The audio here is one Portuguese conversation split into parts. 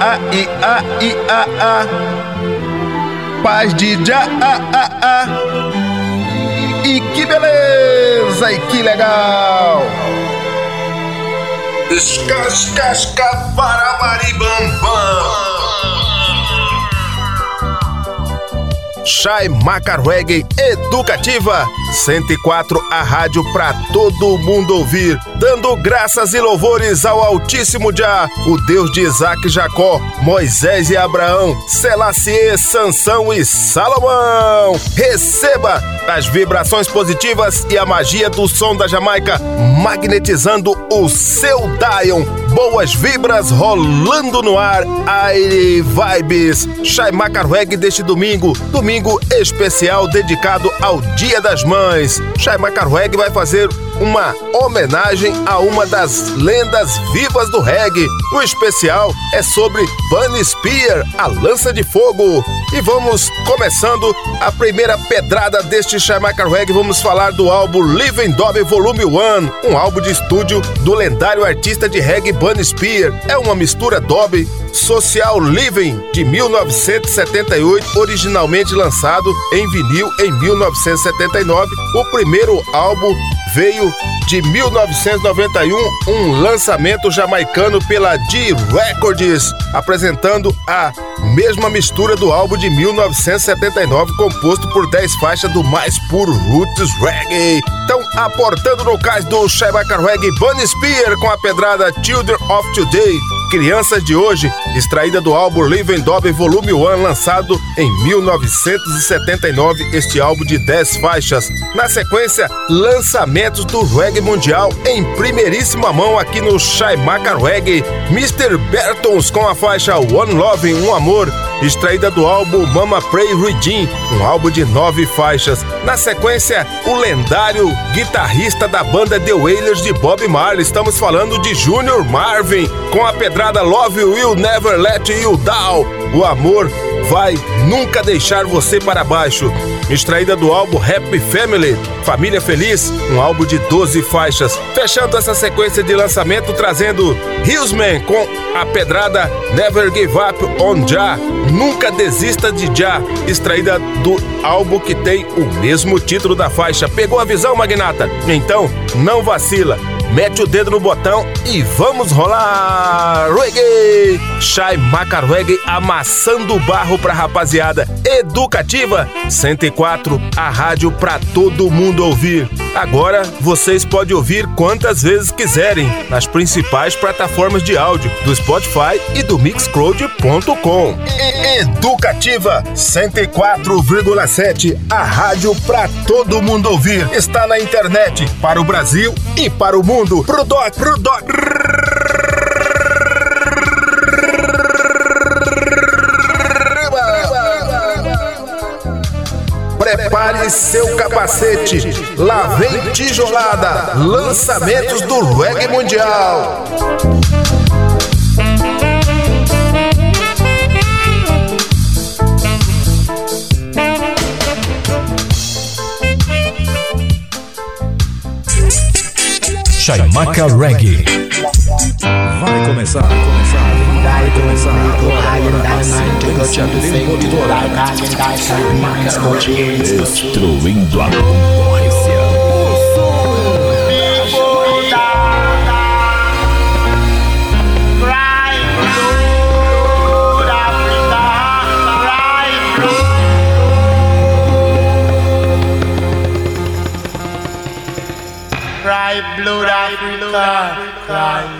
A i a i a a. Paz de já a a a. E que beleza e que legal. Escascasca para maribambam Chai Macarweg Educativa 104 a rádio para todo mundo ouvir, dando graças e louvores ao Altíssimo Jah, o Deus de Isaac Jacó, Moisés e Abraão, Selassie, Sansão e Salomão. Receba as vibrações positivas e a magia do som da Jamaica, magnetizando o seu Dion. Boas vibras rolando no ar, aire vibes. Chai Macarweg deste domingo, domingo especial dedicado ao Dia das Mães Mães. Shai Macarweg vai fazer uma homenagem a uma das lendas vivas do reggae. O especial é sobre Bunny Spear, a lança de fogo. E vamos começando a primeira pedrada deste Shaimaka Reggae. Vamos falar do álbum Living Dobby Volume 1, um álbum de estúdio do lendário artista de reggae Bunny Spear. É uma mistura Dobby Social Living de 1978, originalmente lançado em vinil em 1979. O primeiro álbum veio de 1991, um lançamento jamaicano pela D Records, apresentando a mesma mistura do álbum de 1979, composto por 10 faixas do mais puro roots reggae. Então, aportando no cais do Shabaka Reggae Bunny Spear com a pedrada Children of Today, Crianças de Hoje, extraída do álbum Living Dobby Volume 1, lançado em 1979, este álbum de 10 faixas. Na sequência, lançamentos do reggae mundial em primeiríssima mão aqui no Shaimaka Reggae. Mr. Bertons com a faixa One Love, Um Amor, extraída do álbum Mama Pray Redeem, um álbum de nove faixas. Na sequência, o lendário guitarrista da banda The Wailers de Bob Marley, estamos falando de Junior Marvin, com a pedrada Love Will Never Let You Down. O amor vai nunca deixar você para baixo. Extraída do álbum Happy Family, Família Feliz, um álbum de 12 faixas. Fechando essa sequência de lançamento, trazendo Hillsman com a pedrada Never Give Up on Jah, Nunca Desista de Jah, extraída do álbum que tem o mesmo título da faixa. Pegou a visão, Magnata? Então, não vacila mete o dedo no botão e vamos rolar! Reggae! Shai Maca Reggae amassando barro pra rapaziada. Educativa 104, a rádio pra todo mundo ouvir. Agora vocês podem ouvir quantas vezes quiserem nas principais plataformas de áudio do Spotify e do Mixcloud.com. Educativa 104,7, a rádio pra todo mundo ouvir. Está na internet para o Brasil e para o mundo. Pro doc, pro doc. Prepare seu capacete. Lá vem tijolada. Lançamentos do reggae mundial. Chaimaca Reggae começar, começar, começar agora. Destruindo a concorrência. Cry blood Africa, cry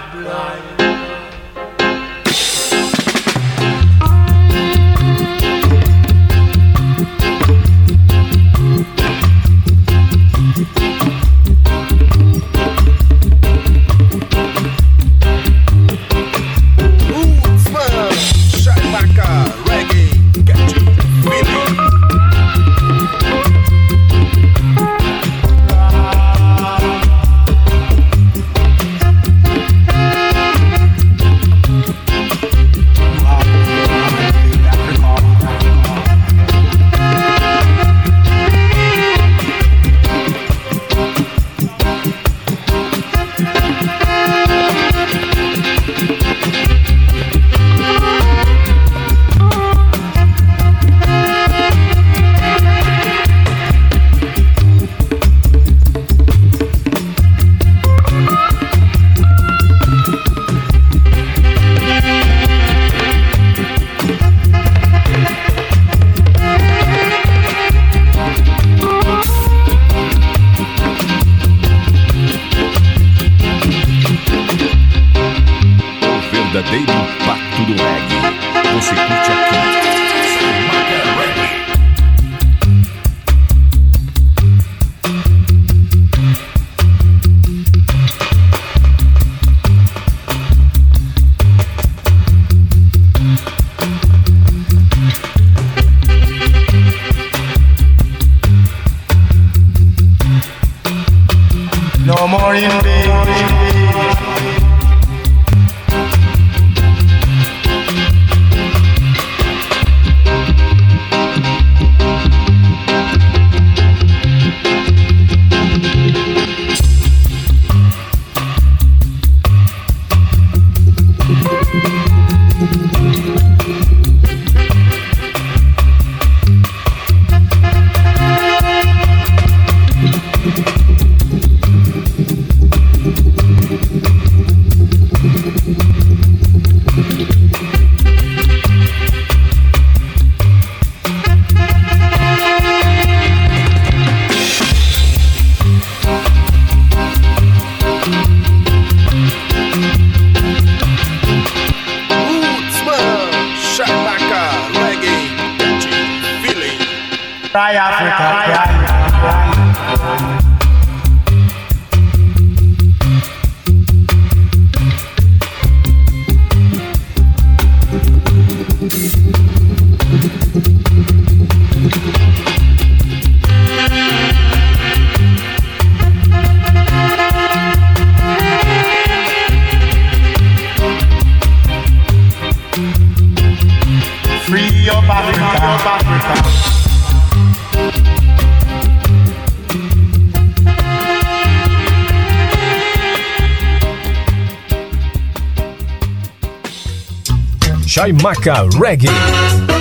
Chaimaca Reggae.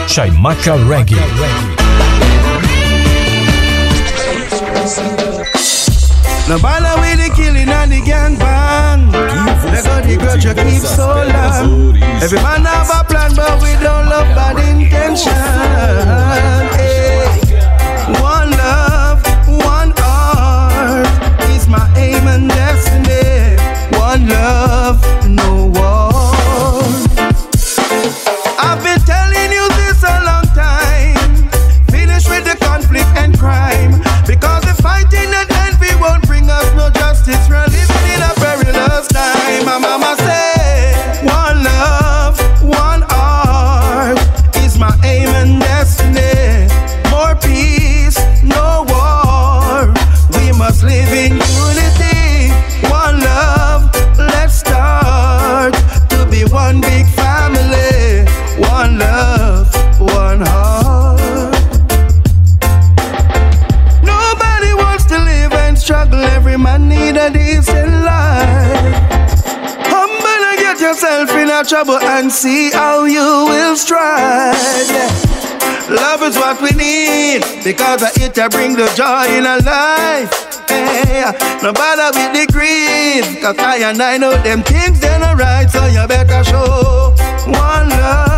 Chaimaca Reggae. No bother with the killing and the gang bang. They got the grudge you keep so long. Every man have a plan, but we don't love bad intention. Hey. One love, trouble and see how you will strive. Love is what we need because it to bring the joy in our life. Hey, no bother with the greed, cause I and I know them things they're not right, so you better show one love,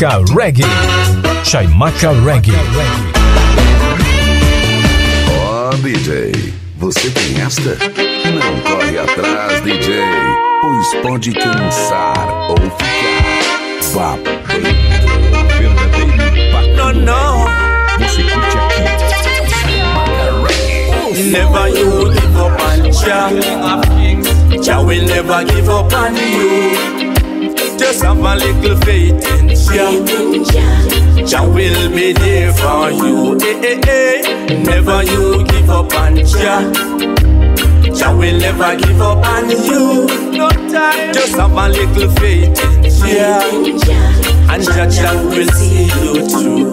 Chaimaca Reggae. Chaimaca Reggae. Ó, oh, DJ, você tem esta? Não corre atrás, DJ, pois pode cansar ou ficar babando. Verdadeiro impacto. Não, não. Você curte aqui. Chaimaca Reggae. Never you give up on Jah. Jah will never give up on you. Just have a little faith in Jah. Jah will be there for you. Eh, eh, eh. Never you give up on Jah. Jah will never give up on you. No time. Just have a little faith in Jah. And Jah Jah will see you through.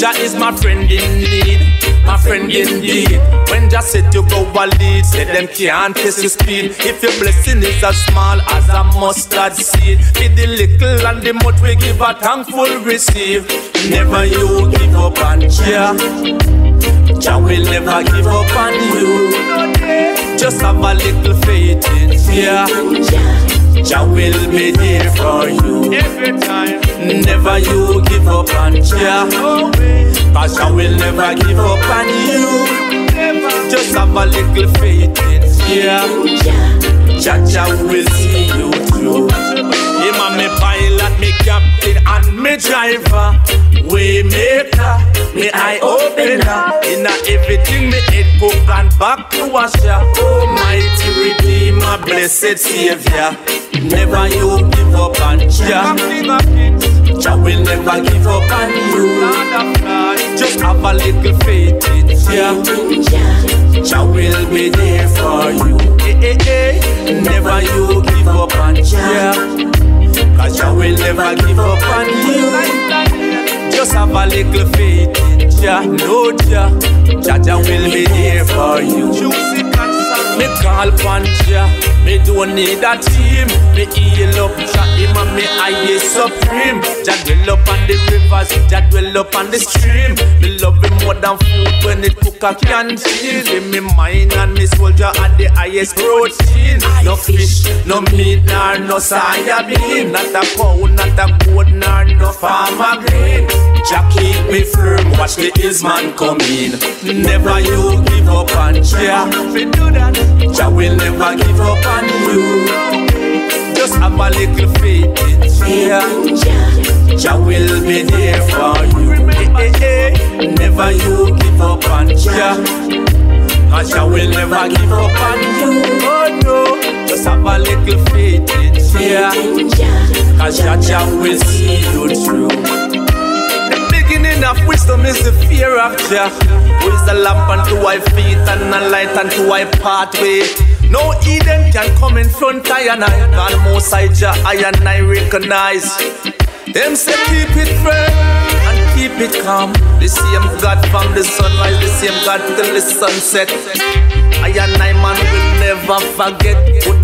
Jah is my friend indeed, my friend indeed. When Jah said you go a lead, say them can't test your speed. If your blessing is as small as a mustard seed, be the little and the much we give a thankful receive. Never you give up on Jah. Jah will never give up on you. Just have a little faith in Jah. Jah will be there for you every time. Never you give up on Jah. Cause will never give up on you. Just have a little faith in. Jah Jah will see you through. Him and me pilot, me captain and me driver. We maker, me eye opener. In everything me head cook and back to wash washer. Almighty Redeemer, blessed Savior. Never you give up on Jah. Jah will never give up on you. Just have a little faith in Jah. Jah will be there for you. Eh, eh, eh. Never you give up on Jah. Cause Jah will never give up on you. Just have a little faith in Jah. No Jah. Jah Jah will be there for you. Me call upon Jah. Me don't need a team. Me heal up Jah. Him and me I supreme. Jah dwell up on the rivers. Jah dwell up on the stream. Me love him more than food when it cook a canteen. In me mind and me Jah at the highest protein. No fish, no meat, nor no soya bean. Not a cow, not a goat, nor no farmer green. Jah keep me firm. Watch the Isman come in. Never you give up on Jah. Jah will never give up on you. Just have a little faith in Jah. Jah will be there for you. Never you give up on Jah. Cause Jah will never give up on you. Oh no. Just have a little faith in Jah. Cause Jah Jah will see you through. The beginning of wisdom is the fear of Jah. Who is the lamp unto our feet and a light unto our pathway. No Eden can come in front of and I. God most I Jah, I and I recognize. Them say keep it firm and keep it calm. The same God from the sunrise, the same God till the sunset. I and I man will never forget.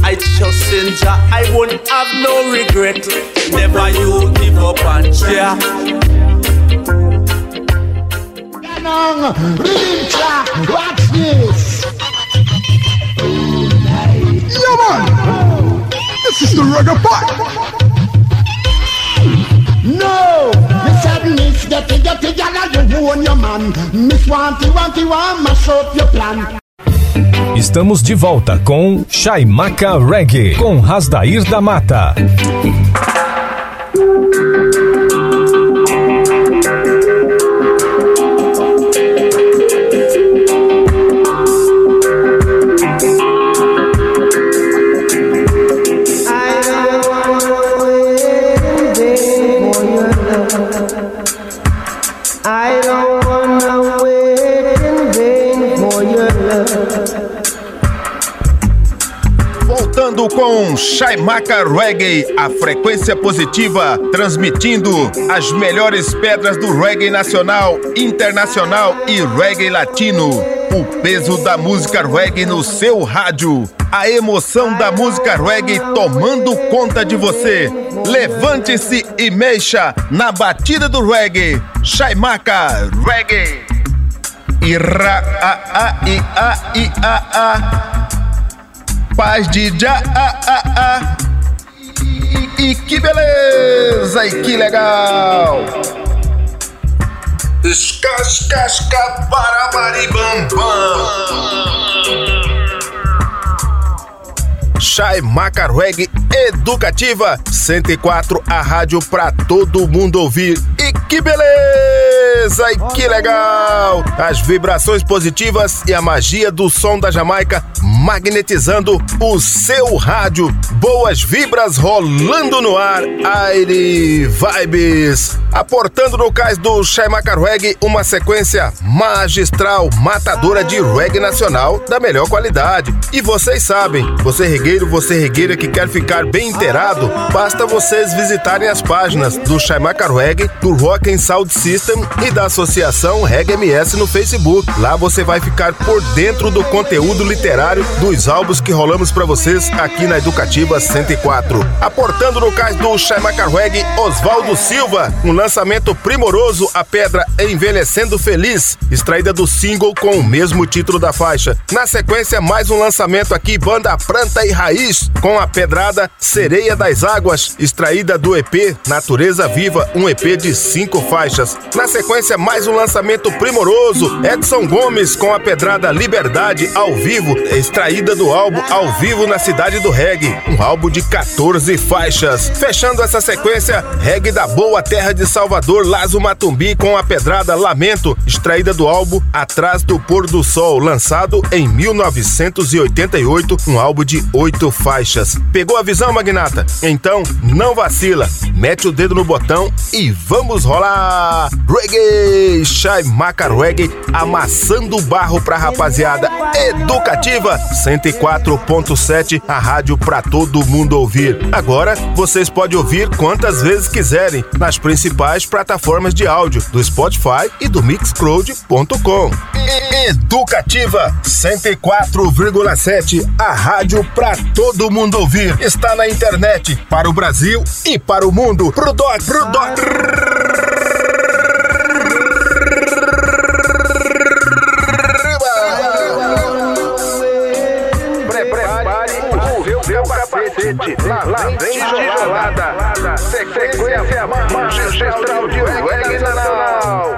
I trust in Jah, I won't have no regret. Never you give up on Jah. Watch this. Man. This is the reggae part. No, Miss Agnes, get it, get it, gyal, you own your man. Miss Wanty, Wanty, want mash up your plan. Estamos de volta com Chaimaca Reggae, com Rasdair da Mata. Chaimaca Reggae, a frequência positiva, transmitindo as melhores pedras do reggae nacional, internacional e reggae latino. O peso da música reggae no seu rádio. A emoção da música reggae tomando conta de você. Levante-se e mexa na batida do reggae. Chaimaca Reggae. Ira a a i a i a a. Paz de já. E que beleza! E que legal! Escascasca barabaribambam. Chai Macarweg Educativa 104, a rádio pra todo mundo ouvir. E que beleza! E que legal! As vibrações positivas e a magia do som da Jamaica magnetizando o seu rádio. Boas vibras rolando no ar. Aire Vibes. Aportando no cais do Chai Macarweg uma sequência magistral, matadora de reggae nacional da melhor qualidade. E vocês sabem, você regueiro, você regueira que quer ficar bem inteirado, basta vocês visitarem as páginas do Chai Macarweg, do Rock and Sound System e da Associação Reggae MS no Facebook. Lá você vai ficar por dentro do conteúdo literário dos álbuns que rolamos para vocês aqui na Educativa 104. Aportando no cais do Chai Macarweg, Oswaldo Silva, um lançamento primoroso, a pedra Envelhecendo Feliz, extraída do single com o mesmo título da faixa. Na sequência, mais um lançamento aqui, banda Planta e Raiz, com a pedrada Sereia das Águas, extraída do EP Natureza Viva, um EP de cinco faixas. Na sequência, mais um lançamento primoroso, Edson Gomes com a pedrada Liberdade ao vivo, extraída do álbum Ao Vivo na Cidade do Reggae, um álbum de 14 faixas. Fechando essa sequência, reggae da boa terra de Salvador, Lazo Matumbi com a pedrada Lamento, extraída do álbum Atrás do Pôr do Sol, lançado em 1988, um álbum de oito faixas. Pegou a visão, magnata? Então, não vacila, mete o dedo no botão e vamos rolar! Reggae, Shai Maca Reggae, amassando barro pra rapaziada educativa 104.7, a rádio pra todo mundo ouvir. Agora, vocês podem ouvir quantas vezes quiserem nas principais plataformas de áudio do Spotify e do Mixcloud.com. Educativa 104,7, a rádio pra todo mundo ouvir. Está na internet para o Brasil e para o mundo. Pro doc, pro doc. Lá, lá vem tijolada, sequência magistral de reggae nacional.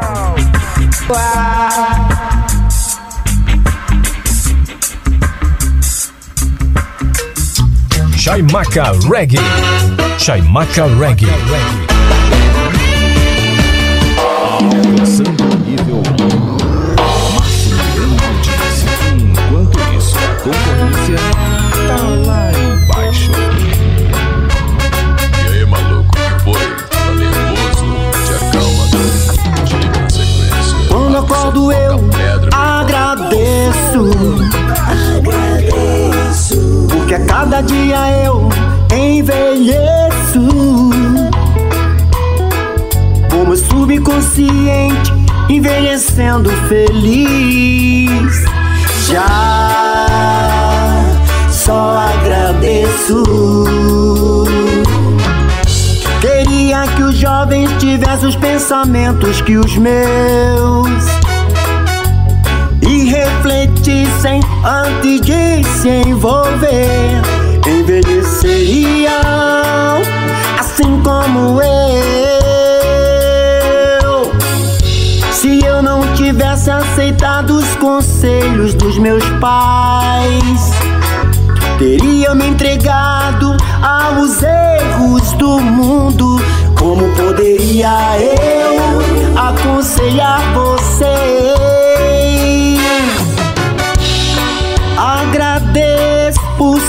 Chaimaca Reggae. Chaimaca Reggae. Alcançando o nível de audiência. Enquanto isso, a concorrência tá lá embaixo. E aí, maluco, que foi? Tá nervoso? Te acalma, diga a sequência. Quando acordo eu agradeço. Cada dia eu envelheço. Como subconsciente envelhecendo feliz. Já só agradeço. Queria que os jovens tivessem os pensamentos que os meus refletissem antes de se envolver. Envelheceriam assim como eu. Se eu não tivesse aceitado os conselhos dos meus pais, teria me entregado aos erros do mundo. Como poderia eu aconselhar você?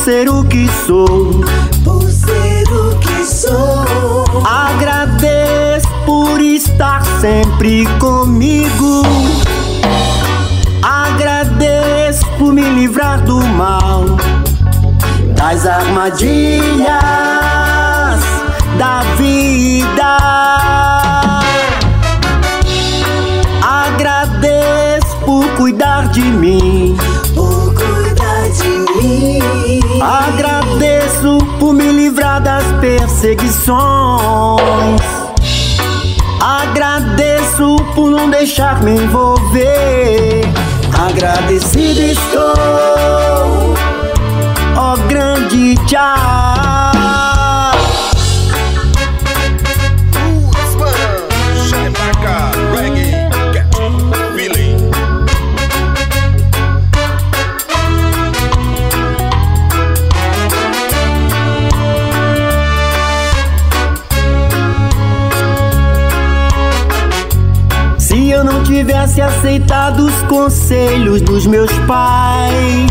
Ser o que sou. Por ser o que sou. Agradeço por estar sempre comigo. Agradeço por me livrar do mal, das armadilhas das perseguições. Agradeço por não deixar me envolver. Agradecido estou, ó grande Jah. Tivesse aceitado os conselhos dos meus pais,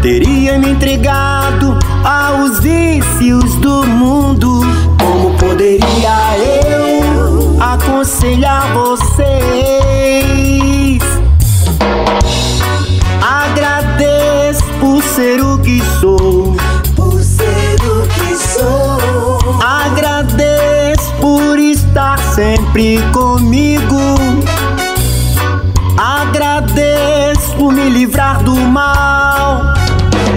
teria me entregado aos vícios do mundo. Como poderia eu aconselhar vocês? Agradeço por ser o que sou. Por ser o que sou. Agradeço por estar sempre comigo. Livrar do mal,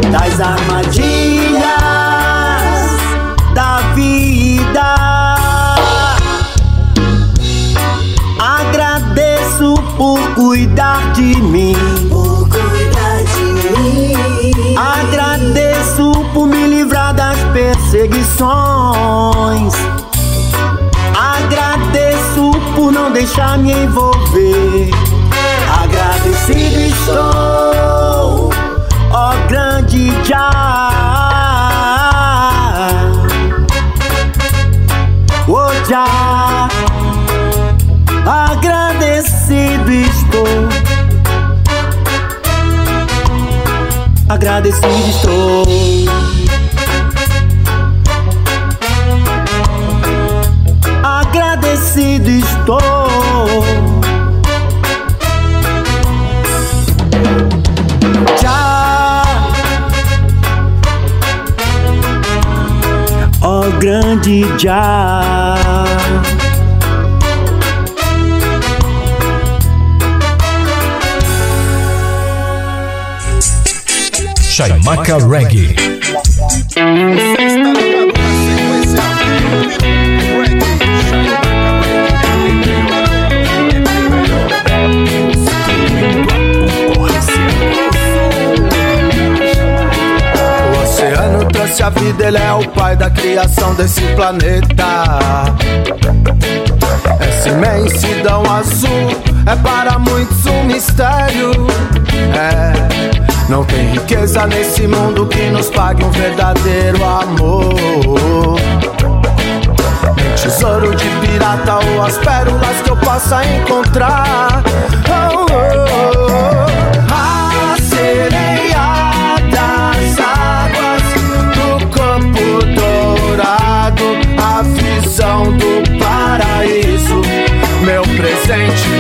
das armadilhas da vida. Agradeço por cuidar de mim. Por cuidar de mim. Agradeço por me livrar das perseguições. Agradeço por não deixar me envolver. Agradecido estou, já. Ô já, agradecido estou. Agradecido estou. Já. Chaimaca Reggae. Trouxe a vida, ele é o pai da criação desse planeta. Essa imensidão azul é para muitos um mistério. É, não tem riqueza nesse mundo que nos pague um verdadeiro amor. Tesouro de pirata ou as pérolas que eu possa encontrar. Meu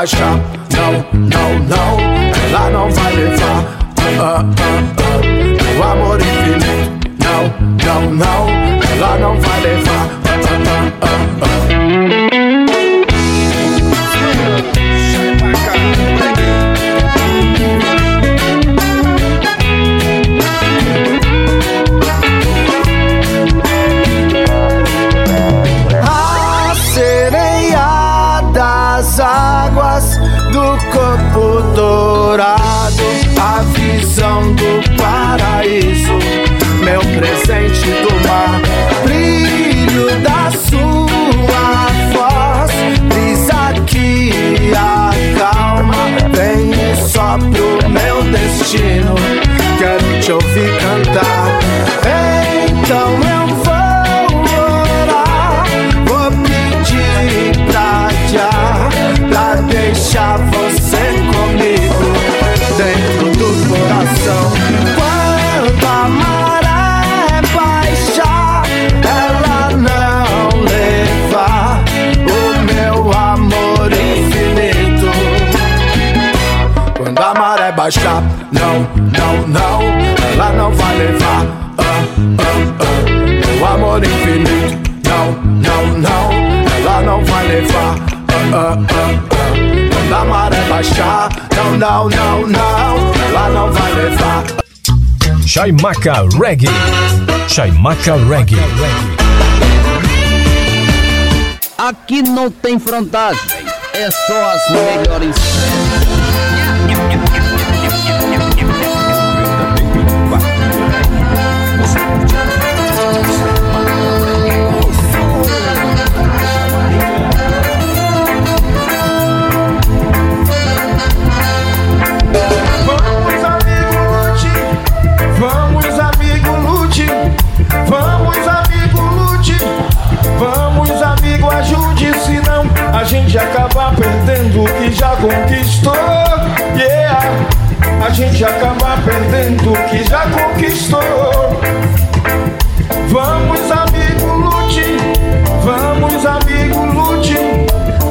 não, não, não, ela não vai levar. Ah, ah, ah, meu amor infinito, não, não, não, ela não vai levar. Levar. Ah, ah, ah, meu amor infinito. Não, não, não, ela não vai levar. Ah, ah, ah, ah. Quando a maré baixar, não, não, não, não, ela não vai levar. Chaimaca Reggae. Chaimaca Reggae. Aqui não tem frontagem, é só as melhores. A gente acaba perdendo o que já conquistou. Yeah. A gente acaba perdendo o que já conquistou. Vamos, amigo, lute. Vamos, amigo, lute.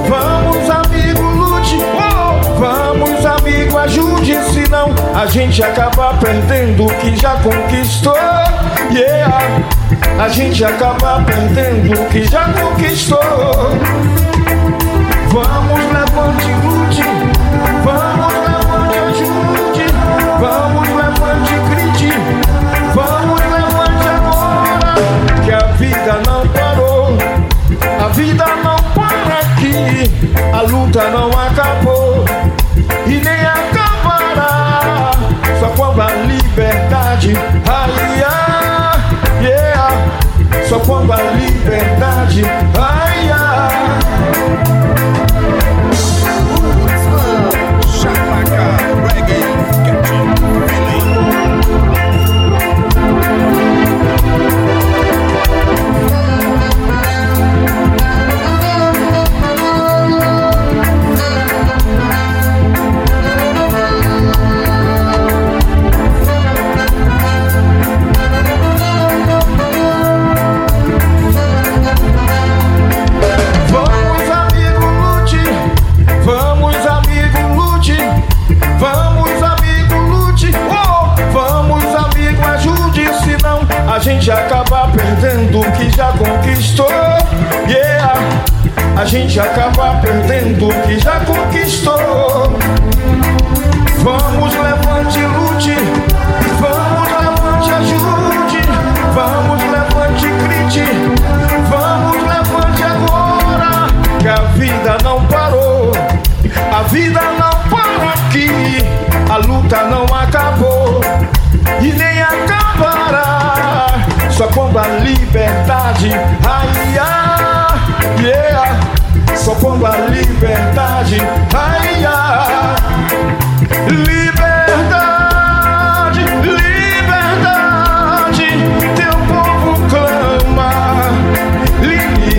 Vamos, amigo, lute. Oh, Vamos, amigo, ajude. Senão a gente acaba perdendo o que já conquistou. Yeah. A gente acaba perdendo o que já conquistou. Vamos, levante, lute. Vamos, levante, ajude. Vamos, levante, grite. Vamos, levante agora. Que a vida não parou. A vida não para aqui. A luta não acabou. E nem acabará. Só quando a liberdade. Ai, ai, yeah. Só quando a liberdade. Ai, A gente acaba perdendo o que já conquistou. Vamos, levante, lute. Vamos, levante, ajude. Vamos, levante, grite. Vamos, levante agora. Que a vida não parou. A vida não para aqui. A luta não acabou. E nem acabará. Só quando a liberdade. Ai, ai, yeah. Só quando a liberdade. Ai. Liberdade, liberdade, teu povo clama. Lili,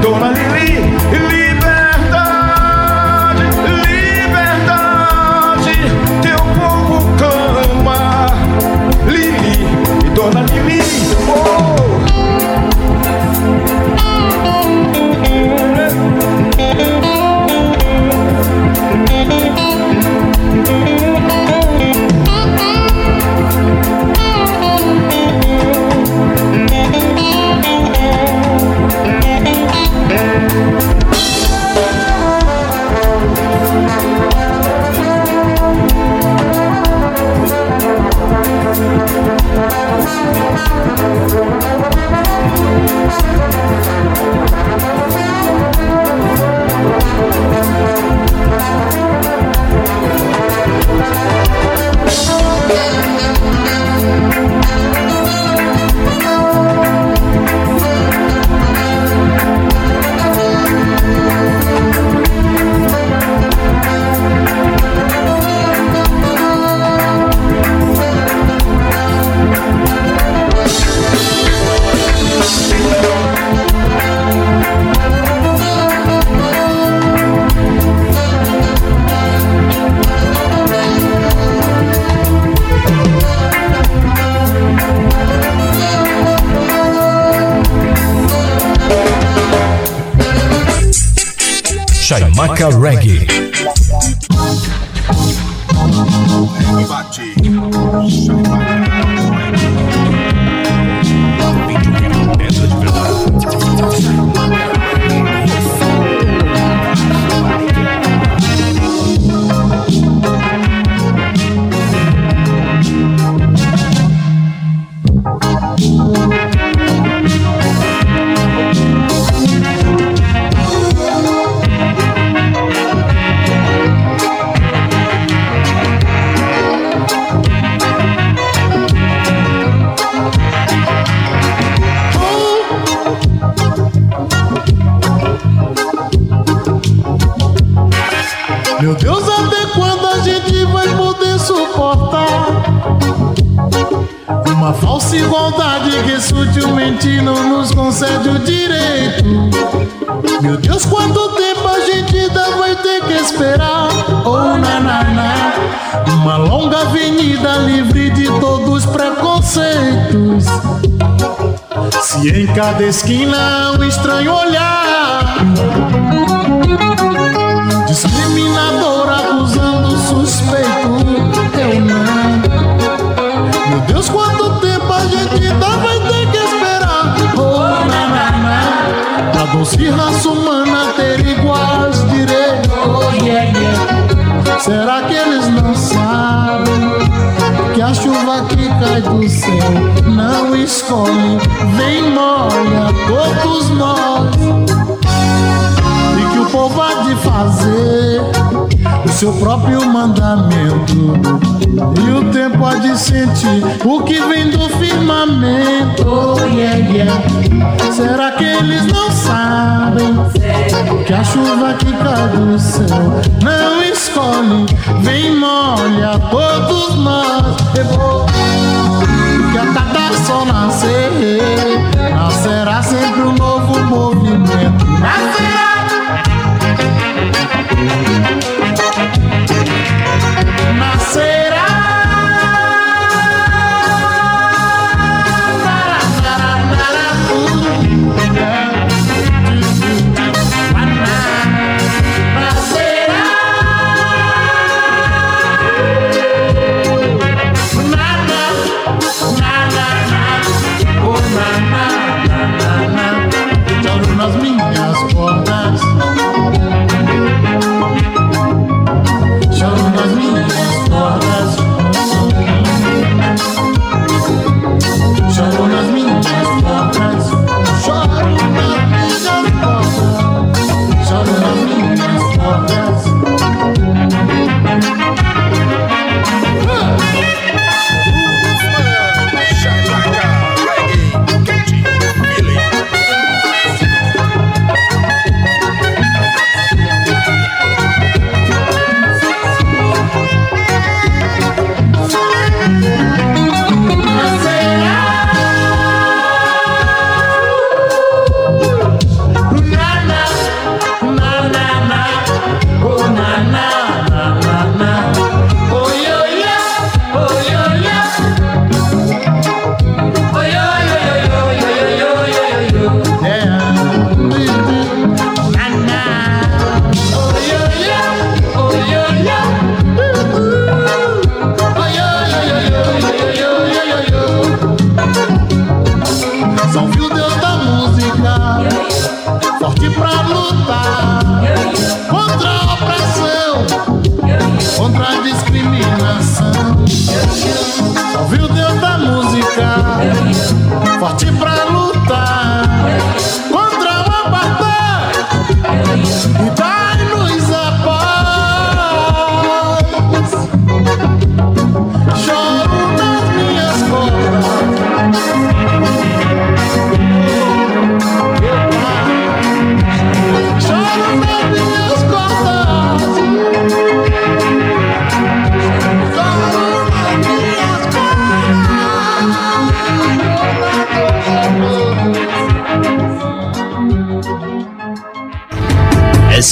dona Lili, liberdade, liberdade, teu povo clama. Lili, dona Lili, oh. Chaimaca Reggae. Uma falsa igualdade que sutilmente não nos concede o direito? Meu Deus, quanto tempo a gente ainda vai ter que esperar? Oh, na, na, na. Uma longa avenida livre de todos os preconceitos. Se em cada esquina um estranho olhar Discriminador acusando suspeito Eu não Meu Deus, quanto tempo a gente ainda vai ter que esperar. Oh, na, na, na Pra doce raça humana ter iguais direitos. Oh, yeah, yeah Será que eles não sabem que a chuva que cai do céu não escolhe, vem molha todos nós. O povo há de fazer o seu próprio mandamento. E o tempo há de sentir o que vem do firmamento. Oh, yeah, yeah. Será que eles não sabem que a chuva que cai do céu não escolhe, vem molha todos nós? Que a cada sol nascer, nascerá sempre um novo movimento. Nascerá. Nascerá.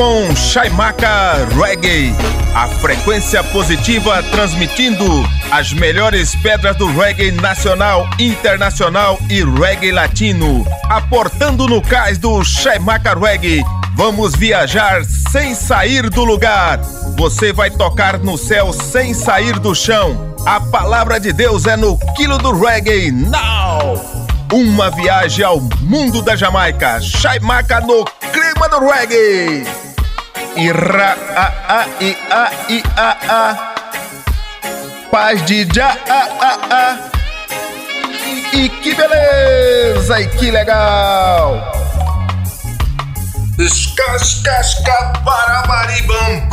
Com Chaimaca Reggae, a frequência positiva transmitindo as melhores pedras do reggae nacional, internacional e reggae latino. Aportando no cais do Chaimaca Reggae, vamos viajar sem sair do lugar. Você vai tocar no céu sem sair do chão. A palavra de Deus é no quilo do reggae now. Uma viagem ao mundo da Jamaica. Chaimaca no clima do reggae. Ira a a i a i a a. paz de já. Ah, ah, ah. E, e que beleza! E que legal! Escascasca bam.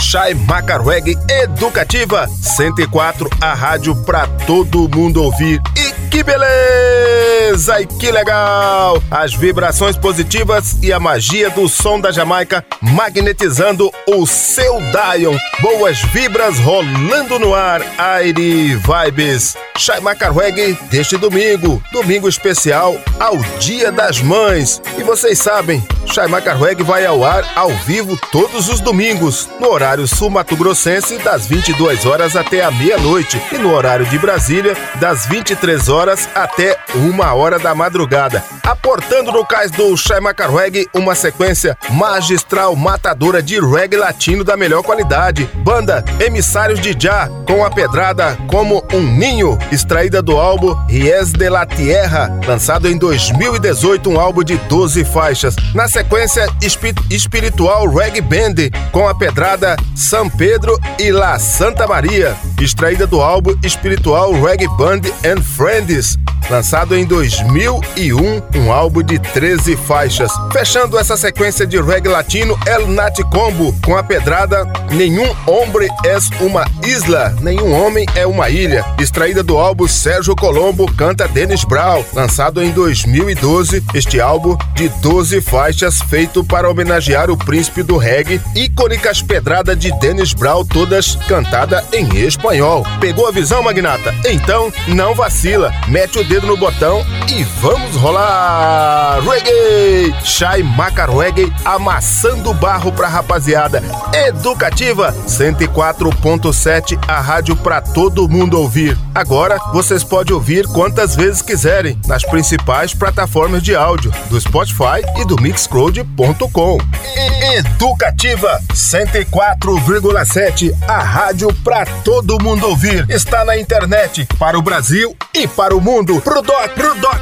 Chai Macarweg Educativa 104, a rádio pra todo mundo ouvir. E que beleza! E que legal! As vibrações positivas e a magia do som da Jamaica magnetizando o seu Dion. Boas vibras rolando no ar. Aire Vibes. Chai Macarweg deste domingo, domingo especial ao Dia das Mães. E vocês sabem, Chai Macarweg vai ao ar ao vivo todos os domingos, no horário sul-mato-grossense, das 22 horas até a meia-noite, e no horário de Brasília, das 23 horas até hora da madrugada. Aportando no cais do Chai Macarweg uma sequência magistral matadora de reggae latino da melhor qualidade. Banda Emissários de Já, com a pedrada como um ninho, extraída do álbum Ries de la Tierra, lançado em 2018, um álbum de 12 faixas. Na sequência, espiritual Reggae Band, com a pedrada São Pedro e La Santa Maria, extraída do álbum espiritual Reggae Band and Friends, lançado em 2001, um álbum de 13 faixas. Fechando essa sequência de reggae latino, El Nat Combo, com a pedrada Nenhum Hombre es uma Isla, Nenhum Homem é uma Ilha, extraída do álbum Sérgio Colombo Canta Dennis Brown, lançado em 2012. Este álbum de 12 faixas feito para homenagear o príncipe do reggae, icônicas pedradas de Dennis Brown, todas cantadas em espanhol. Pegou a visão, magnata? Então não vacila, mete o dedo no botão e vamos rolar! Reggae! Shai Macar Reggae amassando barro pra rapaziada. Educativa 104.7, a rádio pra todo mundo ouvir. Agora vocês podem ouvir quantas vezes quiserem nas principais plataformas de áudio do Spotify e do Mixcloud.com. Educativa 104,7, a rádio pra todo mundo ouvir. Está na internet para o Brasil e para o mundo. Pro doc, pro doc.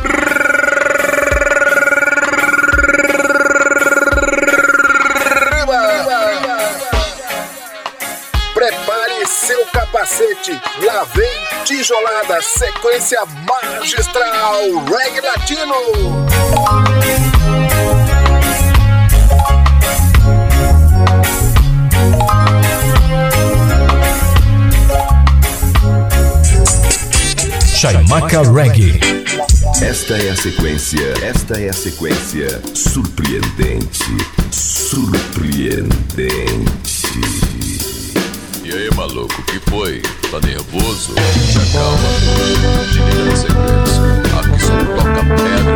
Prepare seu capacete, lá vem tijolada, sequência magistral, reggae latino. Chaimaca Reggae. Esta é a sequência, esta é a sequência surpreendente, surpreendente. E aí, maluco, que foi? Tá nervoso? Se acalma, se liga na sequência. Aqui só toca pedra,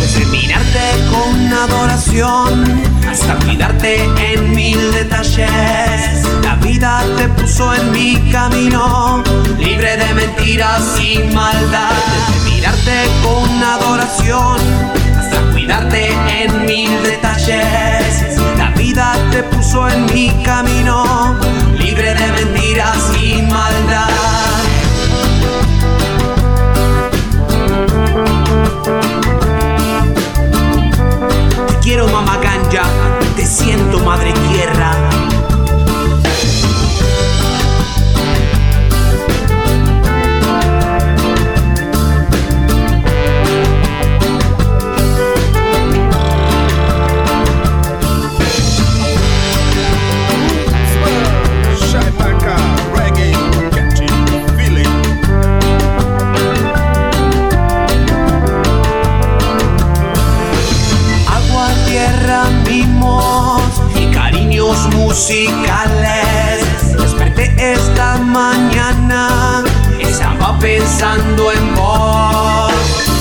Desde mirarte con adoración hasta cuidarte en mil detalles. La vida te puso en mi camino, libre de mentiras y maldad. Desde mirarte con adoración hasta cuidarte en mil detalles. La vida te puso en mi camino, libre de mentiras y maldad. Te quiero mamá ganja, te siento madre tierra. Musicales. Desperté esta mañana, estaba pensando en vos.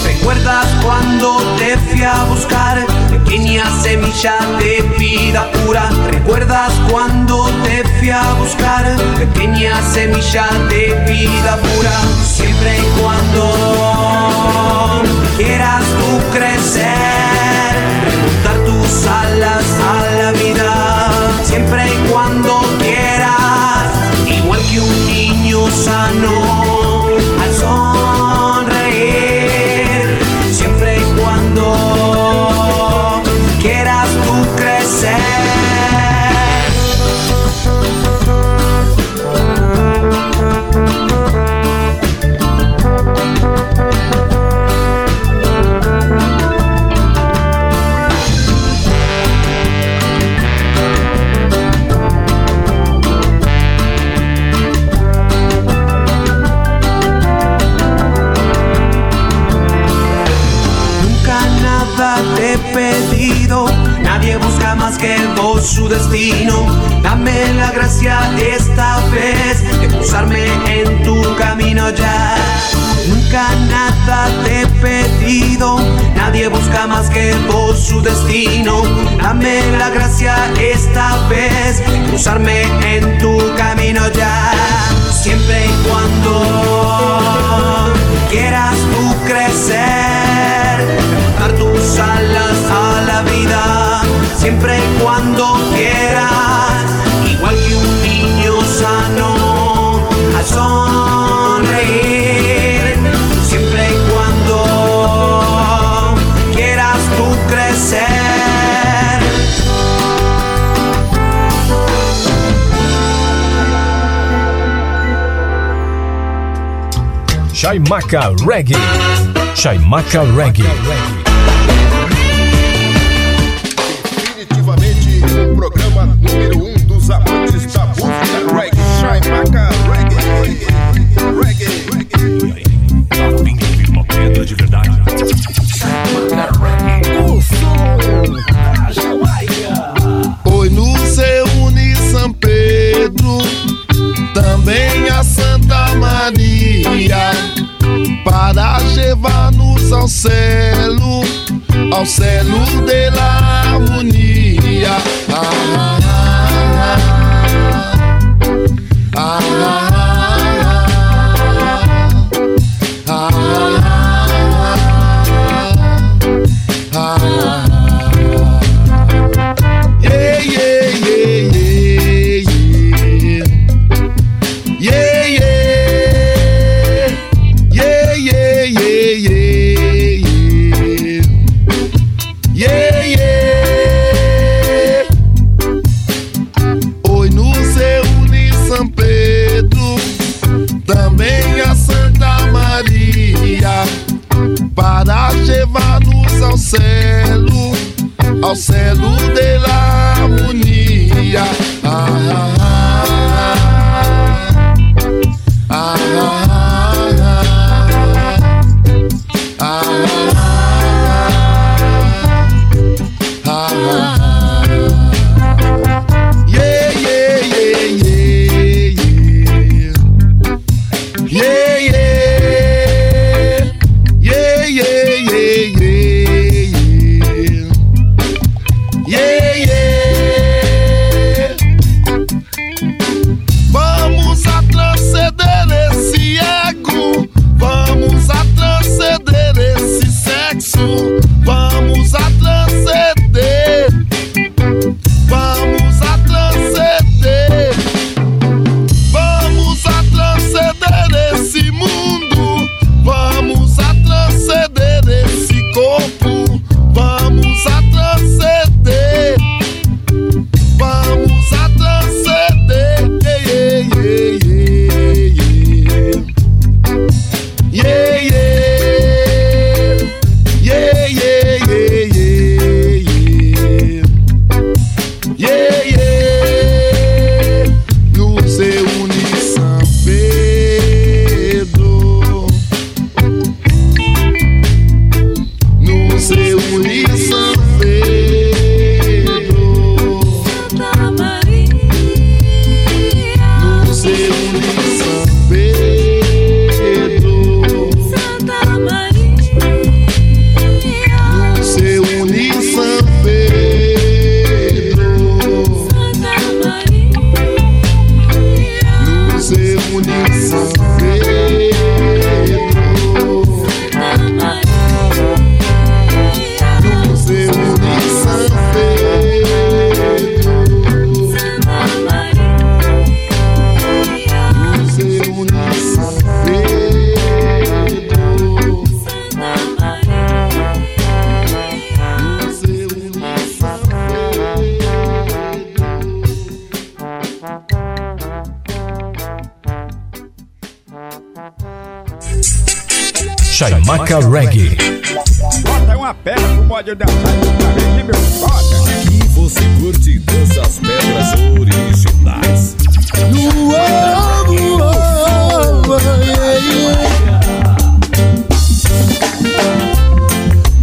¿Recuerdas cuando te fui a buscar? Pequeña semilla de vida pura. ¿Recuerdas cuando te fui a buscar? Pequeña semilla de vida pura. Siempre y cuando quieras tú crecer, remontar tus alas a la vida. Siempre y cuando quieras, igual que un niño sano, Dame la gracia esta vez de cruzarme en tu camino ya. Nunca nada te he pedido, nadie busca más que vos su destino. Dame la gracia esta vez de cruzarme en tu camino ya. Siempre y cuando quieras tú crecer, dar tus alas a la vida, siempre y cuando Chaimaca Reggae. Chaimaca Reggae. Definitivamente o programa número um dos amantes da música reggae. Chaimaca Reggae. Ao céu, ao céu de la harmonia. Ah, Chaimaca Reggae. Bota uma pedra pro modo dançar de meu foda. Aqui você curte danças pedras originais. Luau, luau, luau,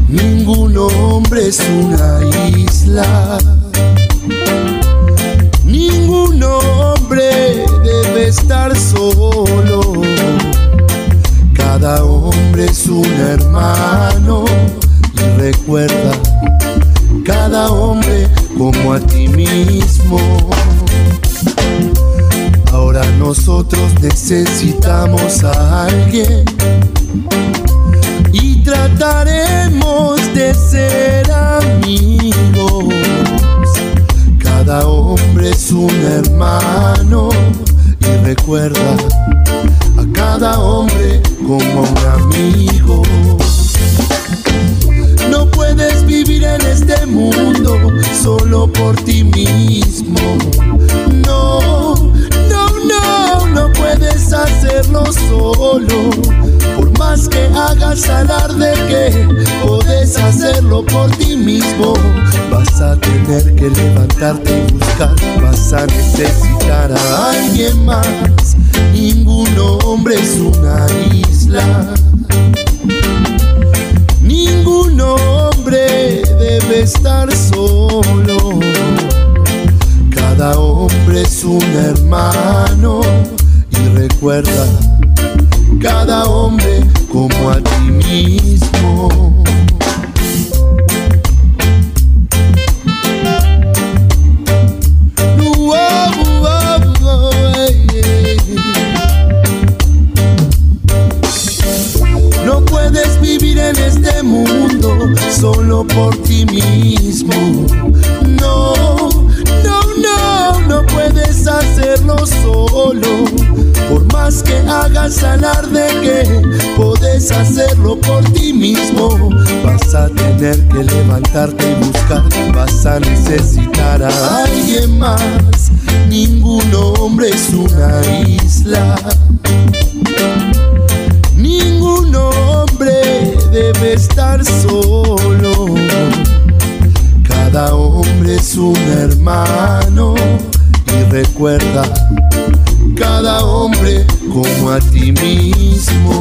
Ningún hombre es una isla. Ningún hombre debe estar solo. Es un hermano y recuerda cada hombre como a ti mismo. Ahora nosotros necesitamos a alguien y trataremos de ser amigos. Cada hombre es un hermano y recuerda a cada hombre como un amigo. No puedes vivir en este mundo solo por ti mismo. No, no, no, no puedes hacerlo solo. Por más que hagas alarde que puedes hacerlo por ti mismo, vas a tener que levantarte y buscar. Vas a necesitar a alguien más. Ningún hombre es una isla. Ningún hombre debe estar solo. Cada hombre es un hermano y recuerda cada hombre como a ti mismo. Solo por ti mismo. No, no, no, no puedes hacerlo solo. Por más que hagas alarde que puedes hacerlo por ti mismo, vas a tener que levantarte y buscar. Vas a necesitar a alguien más. Ningún hombre es una isla. Estar solo. Cada hombre es un hermano y recuerda cada hombre como a ti mismo.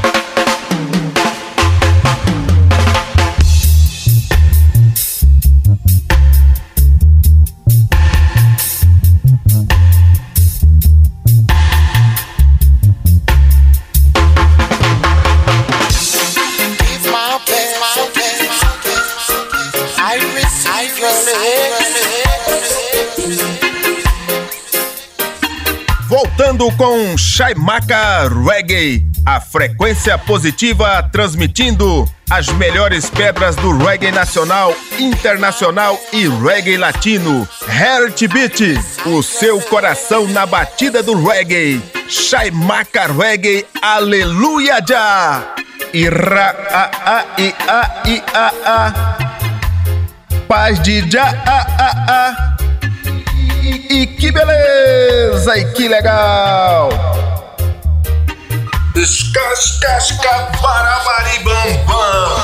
Com Shaimaka Reggae, a frequência positiva transmitindo as melhores pedras do reggae nacional, internacional e reggae latino. Heartbeat, o seu coração na batida do reggae. Shaimaka Reggae, aleluia já! Ira a a i a i a a. Paz de já a a a. E, e que beleza! E que legal! Escascasca barabaribambam!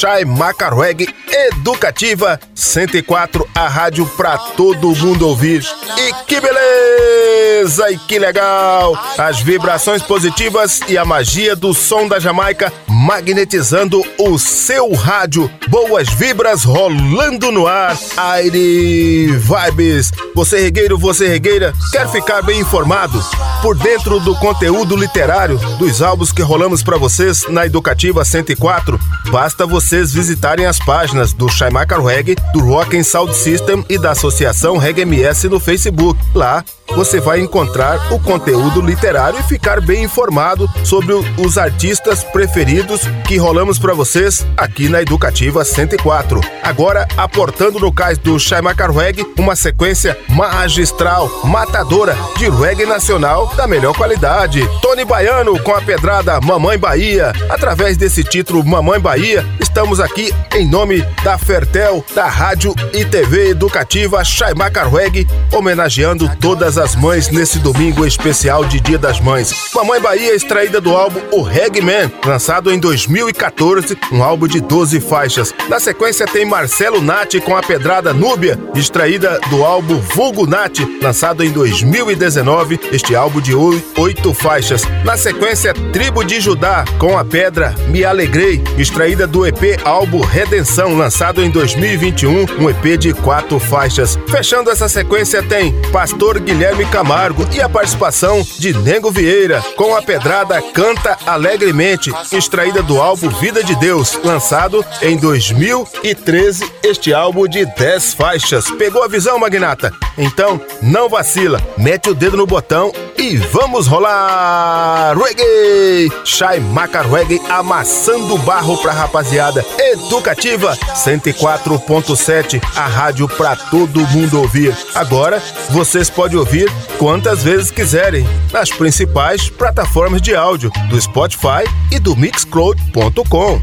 Shai Macarweg Educativa 104, a rádio pra todo mundo ouvir. E que beleza! E que legal! As vibrações positivas e a magia do som da Jamaica magnetizando o seu rádio. Boas vibras rolando no ar. Aire Vibes. Você regueiro, você regueira, quer ficar bem informado por dentro do conteúdo literário dos álbuns que rolamos para vocês na Educativa 104? Basta vocês visitarem as páginas do Shaimaka Reggae, do Rock and Sound System e da Associação Reggae MS no Facebook. Lá você vai encontrar o conteúdo literário e ficar bem informado sobre os artistas preferidos que rolamos para vocês aqui na Educativa 104. Agora, aportando no cais do Chaimacar Reggae, uma sequência magistral, matadora de reggae nacional da melhor qualidade. Tony Baiano com a pedrada Mamãe Bahia. Através desse título Mamãe Bahia, estamos aqui em nome da Fertel, da Rádio e TV Educativa Chaimacar Reggae, homenageando todas as mães nesse domingo especial de Dia das Mães. Mamãe Bahia extraída do álbum O Reggae Man, lançado em 2014, um álbum de 12 faixas. Na sequência tem Marcelo Nati com a pedrada Núbia, extraída do álbum Vulgo Nati, lançado em 2019, este álbum de oito faixas. Na sequência, Tribo de Judá com a pedra Me Alegrei, extraída do EP álbum Redenção, lançado em 2021, um EP de quatro faixas. Fechando essa sequência tem Pastor Guilherme Camargo e a participação de Nego Vieira com a pedrada Canta Alegremente, extraída do álbum Vida de Deus, lançado em 2013, este álbum de 10 faixas. Pegou a visão, Magnata? Então, não vacila, mete o dedo no botão e vamos rolar! Reggae! Shai Maca Reggae amassando barro pra rapaziada. Educativa 104.7, a rádio pra todo mundo ouvir. Agora, vocês podem ouvir quantas vezes quiserem nas principais plataformas de áudio do Spotify e do Mixcloud.com.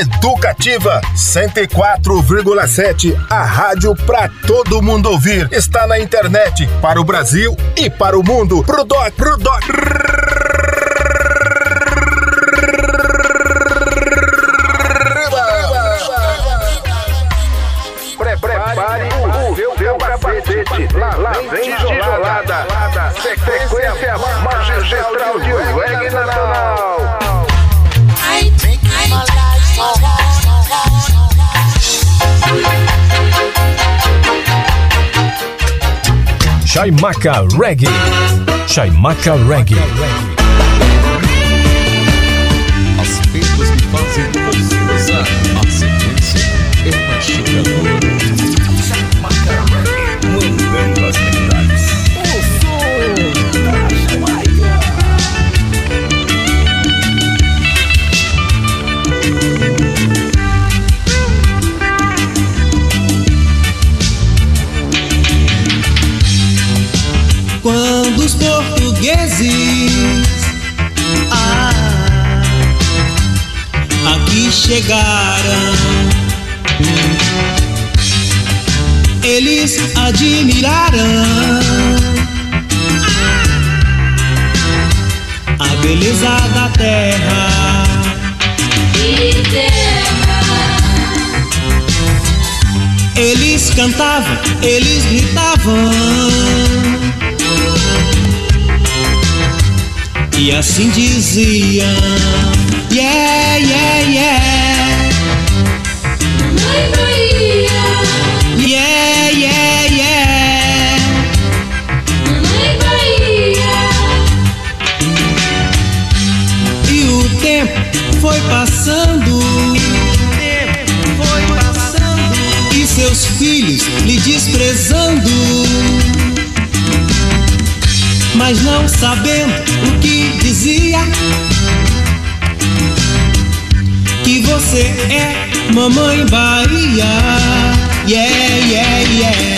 Educativa 104,7, a rádio pra todo mundo ouvir. Está na internet para o Brasil e para o mundo. Pro doc, pro doc. Prepare o seu capacete. Lá vem tijolada. Sequência magistral de reggae nacional. I my life Chaimaca Reggae. Chaimaca Reggae. As pedras que fazem dançar. A sequência é. Macarré, chegaram, eles admiraram a beleza da terra. Eles cantavam, eles gritavam. E assim diziam Yeah, yeah, yeah. Mãe Bahia Yeah, yeah, yeah. Mãe Bahia E o tempo foi passando Foi passando. E seus filhos lhe desprezando. Mas não sabendo o que dizia. Você é mamãe Bahia, yeah, yeah, yeah.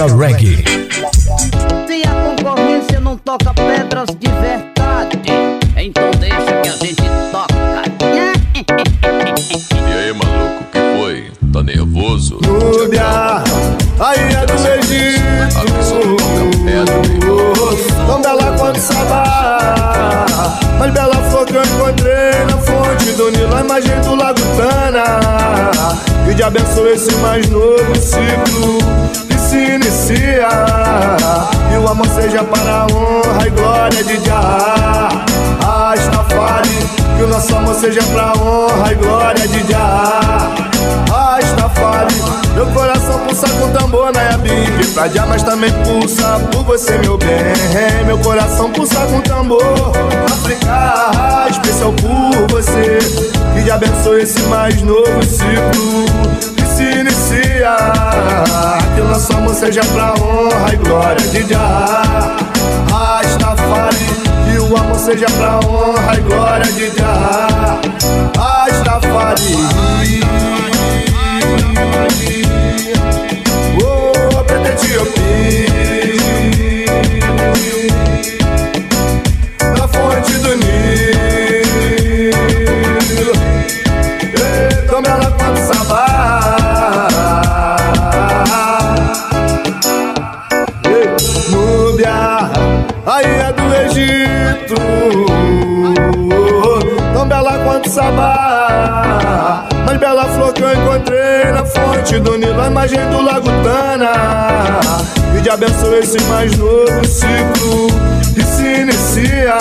Chaimaca Reggae. Se a concorrência não toca pedras de verdade, então deixa que a gente toca. E aí, maluco, que foi? Tá nervoso? Núbia, aí é do Egito. Tão bela quanto Sabá. Mais bela flor que eu encontrei na fonte do Nilo, a imagem do Lago Tana. Que te abençoe esse mais novo ciclo amor seja para a honra e glória de Jah. Rastafari, que o nosso amor seja pra honra e glória de Jah. Rastafari, meu coração pulsa com tambor na Yabing Pra Jah, mas também pulsa por você, meu bem. Meu coração pulsa com tambor. África, especial por você. Que te abençoe esse mais novo ciclo inicia. Que o nosso amor seja pra honra e glória de Jah. Rastafari que o amor seja pra honra e glória de Jah. Rastafari. Oh, preta Etiopia Sabá Mais bela flor que eu encontrei na fonte do Nilo A imagem do Lago Tana. E te abençoe esse mais novo ciclo Que se inicia.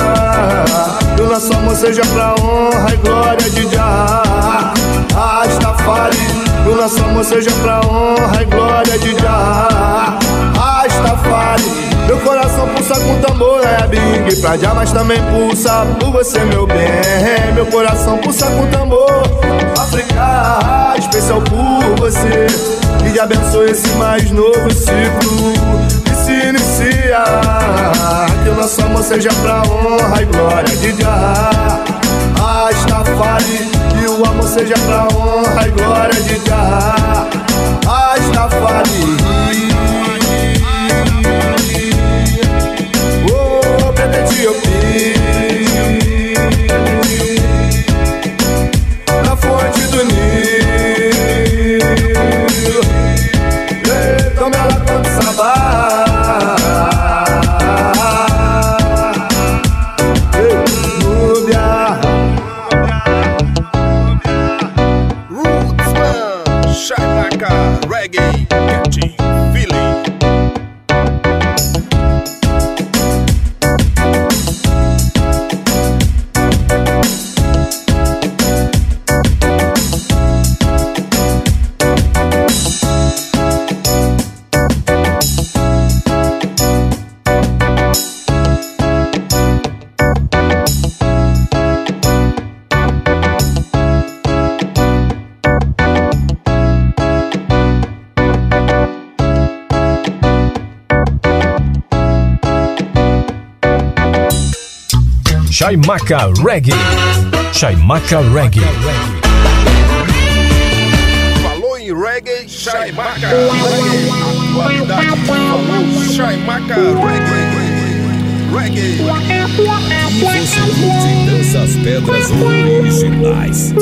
Que o nosso amor seja pra honra e glória de Jah. Rastafari Que o nosso amor seja pra honra e glória de Jah. Rastafari meu coração pulsa com tambor, é Big pra Jah, mas também pulsa por você, meu bem. Meu coração pulsa com tambor, África, especial por você. Que te abençoe esse mais novo ciclo que se inicia. Que o nosso amor seja pra honra e glória de Jah. Rastafari, que o amor seja pra honra e glória de Jah. Rastafari. Etiopia Chaimaca Reggae. Chaimaca Reggae. Falou em reggae, Chaimaca Reggae. Atualidade, falou Chaimaca Maca Reggae. Reggae. E você curte danças pedras originais.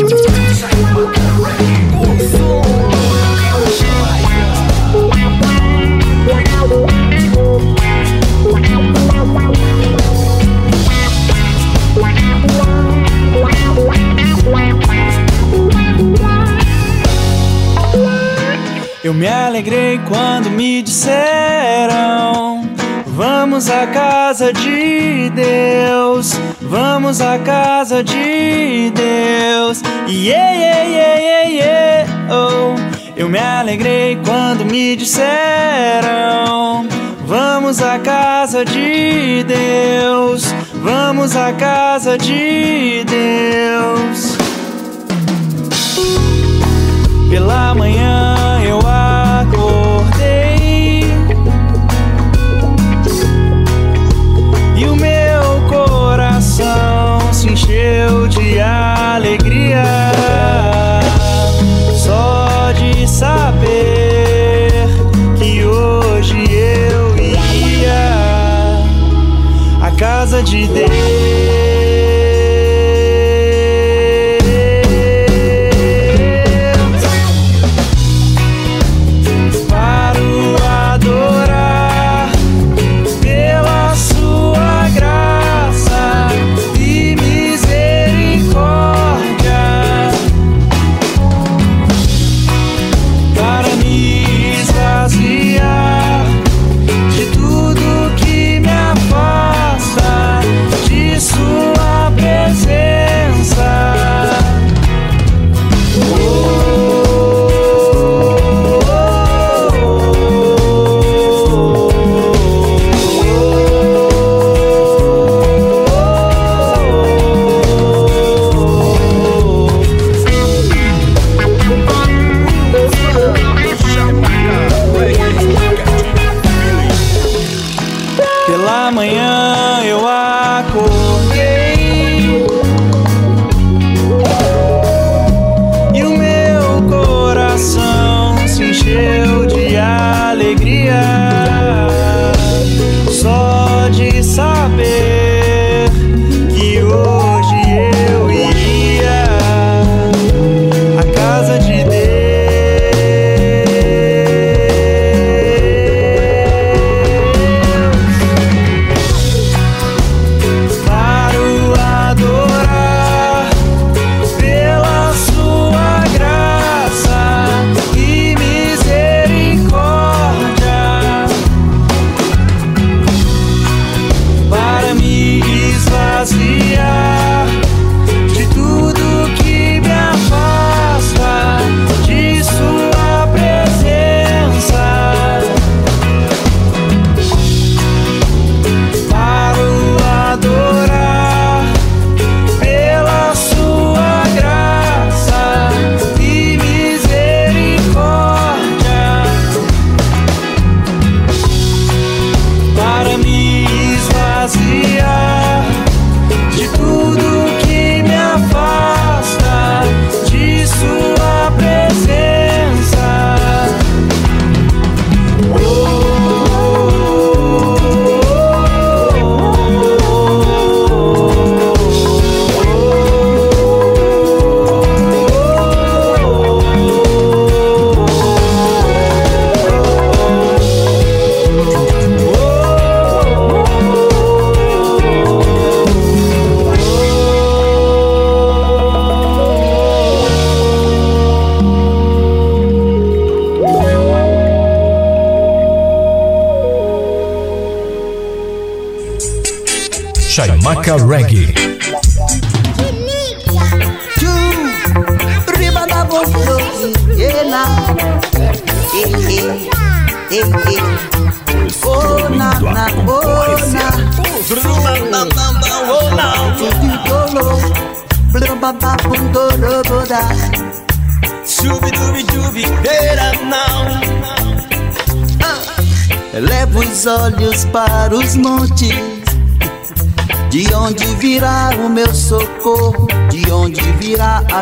Eu me alegrei quando me disseram: Vamos à casa de Deus, vamos à casa de Deus. Yeah, yeah, yeah, yeah, yeah. Oh. Eu me alegrei quando me disseram: Vamos à casa de Deus, vamos à casa de Deus. Pela manhã eu acordei e o meu coração se encheu de alegria só de saber que hoje eu iria à casa de Deus.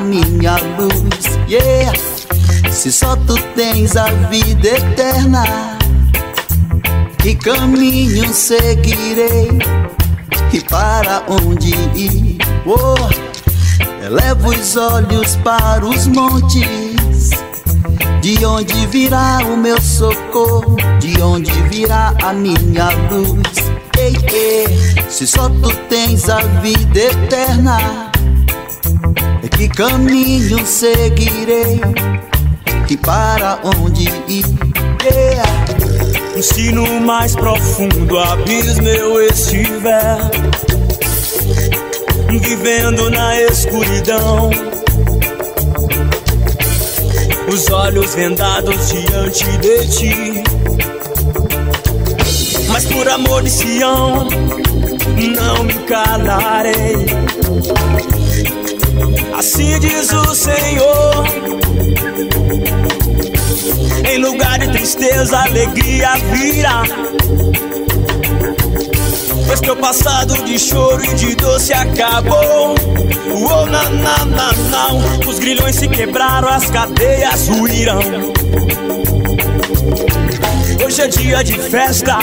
Minha luz? Yeah! Se só tu tens a vida eterna, Que caminho seguirei e para onde ir? Oh, elevo os olhos para os montes. De onde virá o meu socorro? De onde virá a minha luz? Se só tu tens a vida eterna, que caminho seguirei? E para onde ir? Yeah. Se no mais profundo abismo eu estiver Vivendo na escuridão Os olhos vendados diante de ti Mas por amor de Sião Não me calarei Assim diz o Senhor em lugar de tristeza, alegria virá. Pois teu passado de choro e de dor se acabou. Oh, na, na, na, não. Os grilhões se quebraram, as cadeias ruíram. Hoje é dia de festa,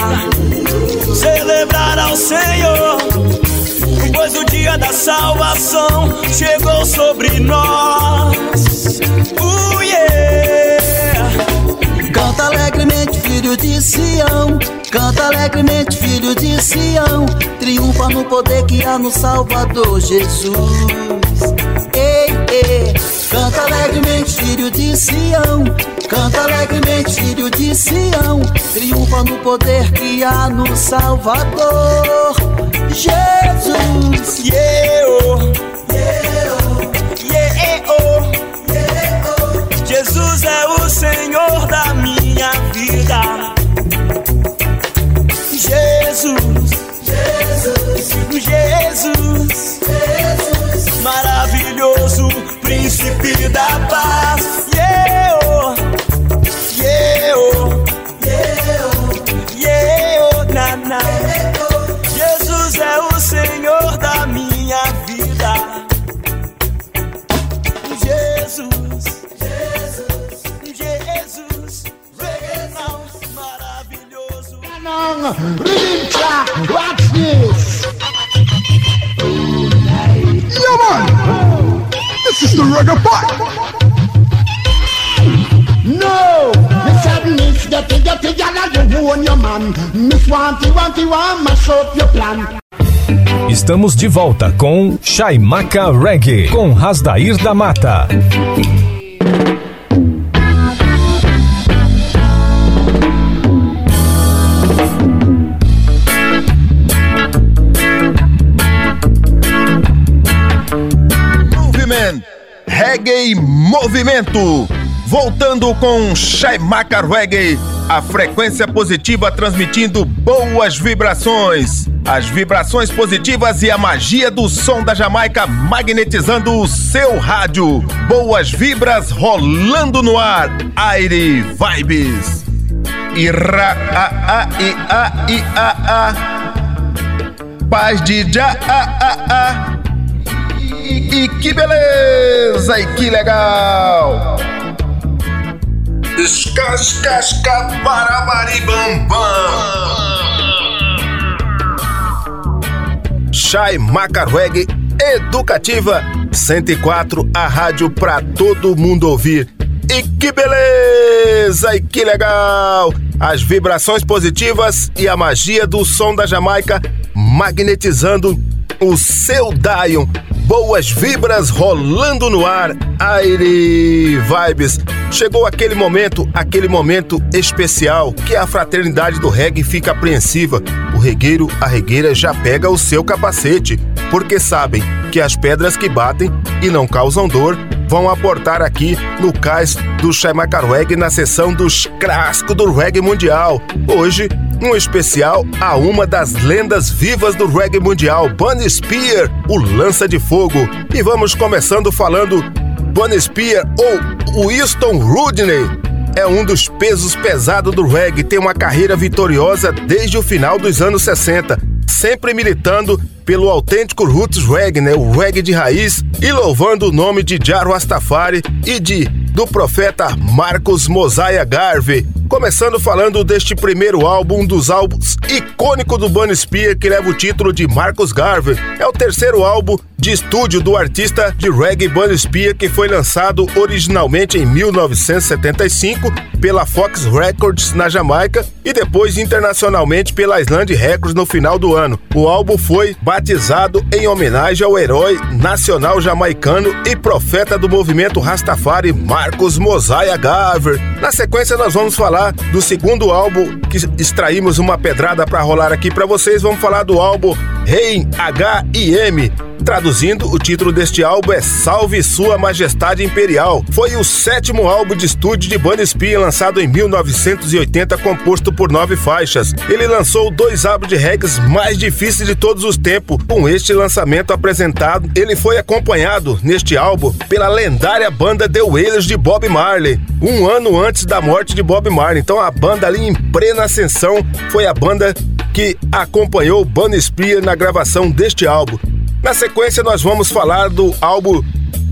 celebrar ao Senhor. Pois o dia da salvação chegou sobre nós. Uh, yeah. Canta alegremente, filho de Sião. Canta alegremente, filho de Sião. Triunfa no poder que há no Salvador Jesus. Ei, ei. Canta alegremente, filho de Sião. Canta alegremente, filho de Sião. Triunfa no poder que há no Salvador Jesus. Yeah, oh. Yeah, Estamos de volta com Chaimaca Reggae, com Rasdair da Mata. Movimento Reggae Movimento. Voltando com Chaimaca Reggae, a frequência positiva transmitindo boas vibrações. As vibrações positivas e a magia do som da Jamaica magnetizando o seu rádio. Boas vibras rolando no ar. Aire Vibes. Ira a a i a i a a. Paz de já a a a. E, e que beleza! E que legal! Escascasca bam. Chai Macarweg Educativa 104, a rádio pra todo mundo ouvir. E que beleza! E que legal! As vibrações positivas e a magia do som da Jamaica magnetizando o seu Dion. Boas vibras rolando no ar. Aire Vibes. Chegou aquele momento, aquele momento especial que a fraternidade do reggae fica apreensiva. O regueiro, a regueira já pega o seu capacete, porque sabem que as pedras que batem e não causam dor vão aportar aqui no cais do Chamacarweg na sessão dos Crasco do Reggae Mundial. Hoje, um especial a uma das lendas vivas do reggae mundial, Bunny Spear, o Lança de Fogo. E vamos começando falando Bunny Spear ou Winston Rudney. É um dos pesos pesados do reggae, tem uma carreira vitoriosa desde o final dos anos 60, sempre militando pelo autêntico roots reggae, né? o reggae de raiz, e louvando o nome de Jaro Rastafari e de do profeta Marcos Mosiah Garvey, Começando falando deste primeiro álbum, um dos álbuns icônicos do Bunny Spear, que leva o título de Marcus Garvey. É o terceiro álbum de estúdio do artista de reggae Bunny Spear, que foi lançado originalmente em 1975 pela Fox Records na Jamaica e depois internacionalmente pela Island Records no final do ano. O álbum foi batizado em homenagem ao herói nacional jamaicano e profeta do movimento Rastafari, Marcos Mosiah Garvey. Na sequência, nós vamos falar do segundo álbum que extraímos uma pedrada para rolar aqui para vocês. Vamos falar do álbum Reim H.I.M. Traduzindo, o título deste álbum é Salve Sua Majestade Imperial. Foi o sétimo álbum de estúdio de Bunny Spear lançado em 1980, composto por nove faixas. Ele lançou dois álbuns de reggae mais difíceis de todos os tempos. Com este lançamento apresentado, ele foi acompanhado neste álbum pela lendária banda The Wailers de Bob Marley, um ano antes da morte de Bob Marley. Então a banda ali em plena ascensão foi a banda que acompanhou Bunny Spear na gravação deste álbum. Na sequência, nós vamos falar do álbum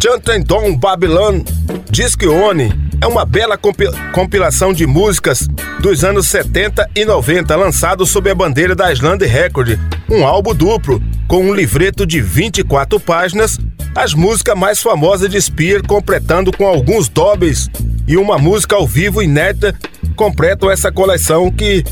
Chantendon Babylon Disc One. É uma bela compi compilação de músicas dos anos 70 e 90, lançado sob a bandeira da Island Record. Um álbum duplo, com um livreto de 24 páginas, as músicas mais famosas de Spear, completando com alguns dobres e uma música ao vivo inédita, completam essa coleção que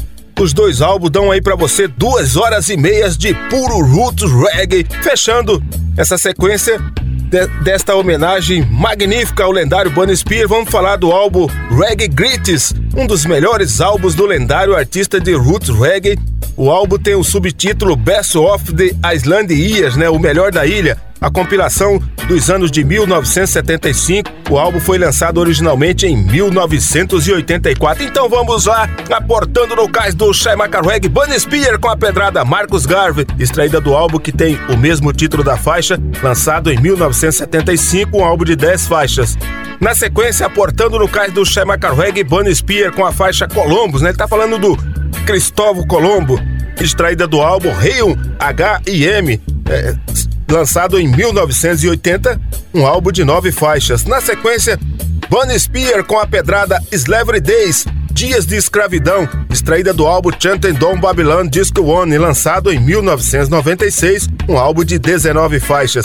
os dois álbuns dão aí para você duas horas e meias de puro roots reggae, fechando essa sequência de, desta homenagem magnífica ao lendário Bunny Spear. Vamos falar do álbum Reggae Greats, um dos melhores álbuns do lendário artista de roots reggae. O álbum tem o subtítulo Best of the Island Years, né, o melhor da ilha a compilação dos anos de 1975. O álbum foi lançado originalmente em 1984. Então vamos lá, aportando no cais do Shai Macarweg, Bunny Spear com a pedrada Marcus Garvey, extraída do álbum que tem o mesmo título da faixa, lançado em 1975, um álbum de 10 faixas. Na sequência, aportando no cais do Shai Macarweg, Bunny Spear com a faixa Columbus, né? Ele tá falando do Cristóvão Colombo, extraída do álbum Rio H&M. É, lançado em 1980, um álbum de nove faixas. Na sequência, Bunny Spear com a pedrada Slavery Days, Dias de Escravidão, extraída do álbum Chanting Dom Babylon Disco One, lançado em 1996, um álbum de 19 faixas.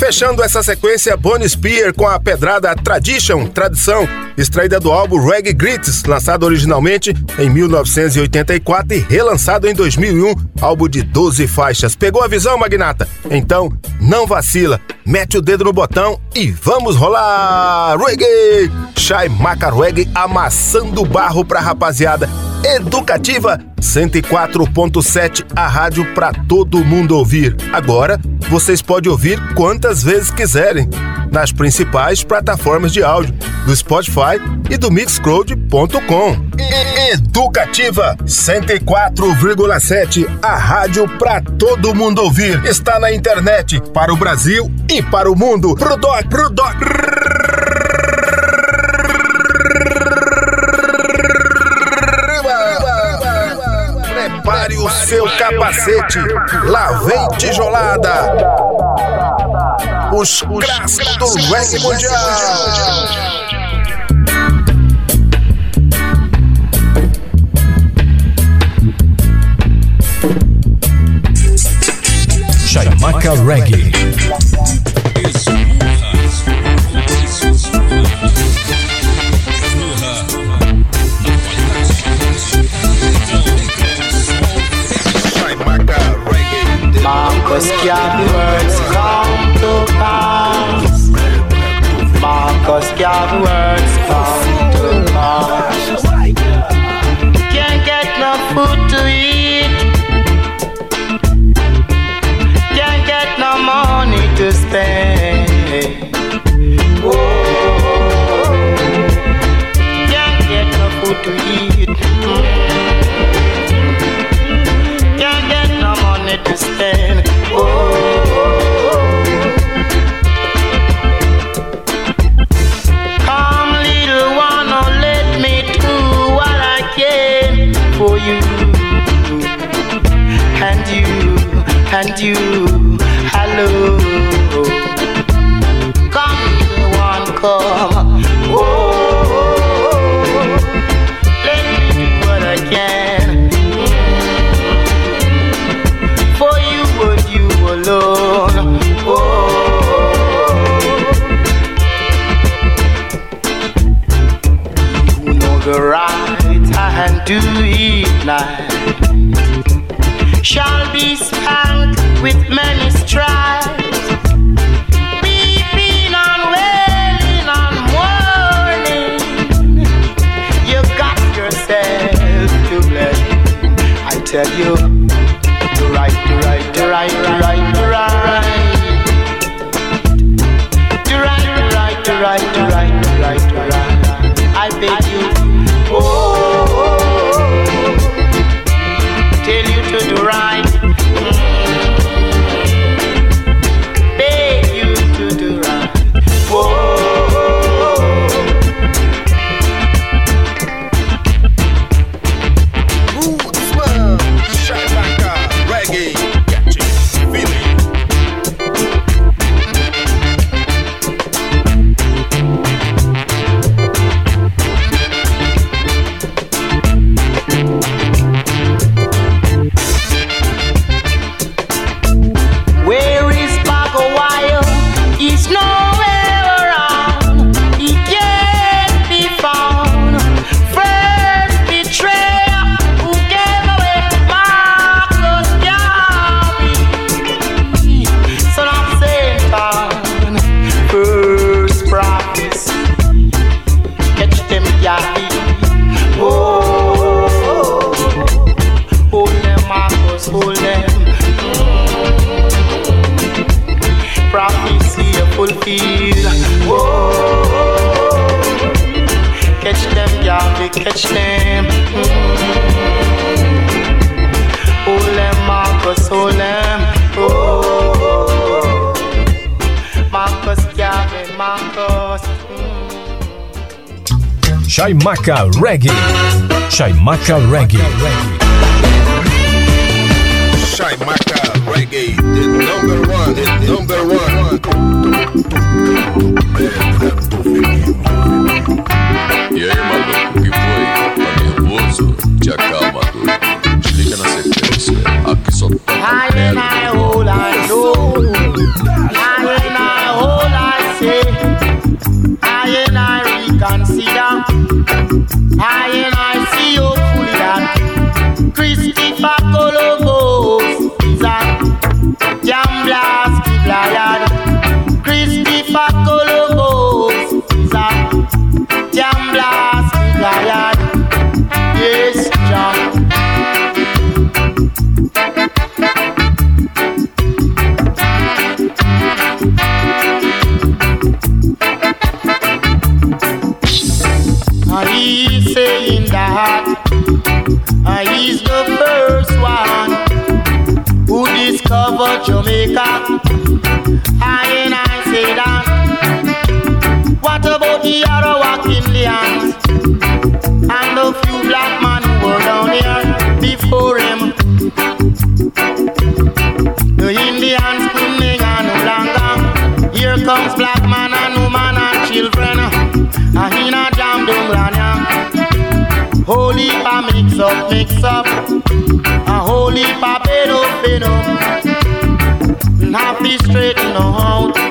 Fechando essa sequência, Bonnie Spear com a pedrada Tradition, Tradição, extraída do álbum Reggae Greats, lançado originalmente em 1984 e relançado em 2001, álbum de 12 faixas. Pegou a visão, Magnata? Então, não vacila, mete o dedo no botão e vamos rolar! Reggae! Shai Maca Reggae amassando barro pra rapaziada. Educativa 104.7, a rádio para todo mundo ouvir. Agora, vocês podem ouvir quantas vezes quiserem nas principais plataformas de áudio do Spotify e do Mixcloud.com. Educativa 104,7, a rádio para todo mundo ouvir. Está na internet para o Brasil e para o mundo. Pro doc, pro doc. Prepare o seu capacete. Lá vem tijolada. Os clássicos do reggae mundial. Chaimaca Reggae. Marcus can words come to pass. Marcus can words come to pass. Can't get no food to eat. Can't get no money to spend. Oh, can't get no food to eat. And you. Hello, come one, come. Tropical Reggae. heap a mix up, mix up. A whole heap a up, bed up. And have to out.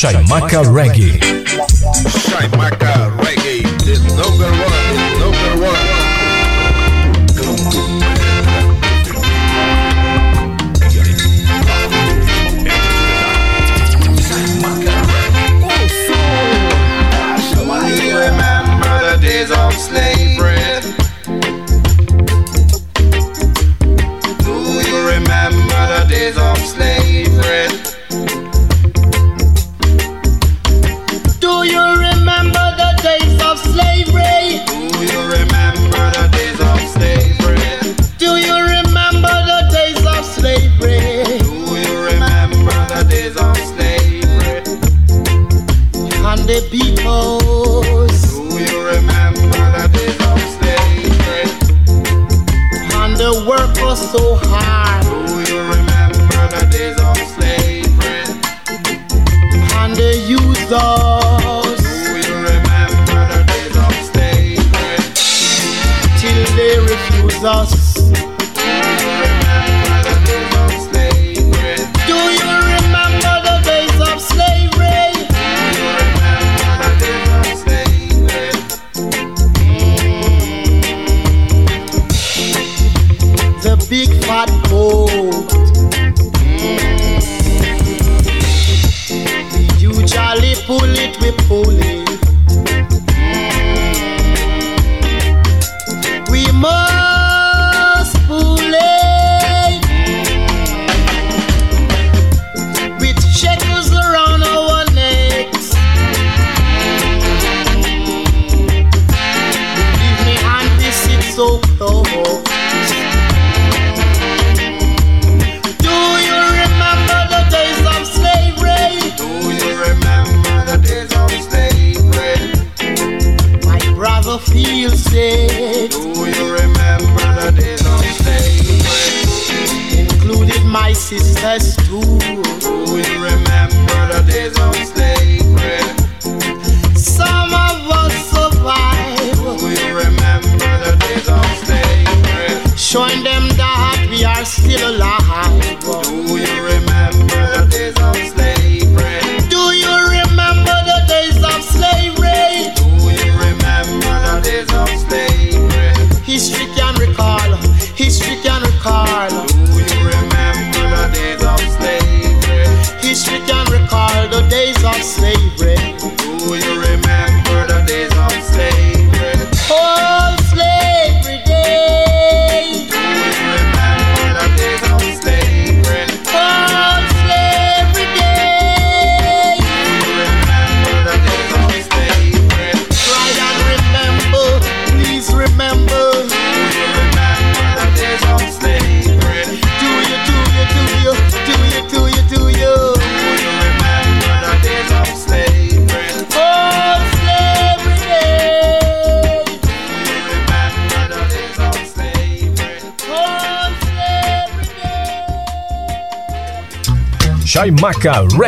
Chaimaca Reggae. Chaimaca Reggae, the number one.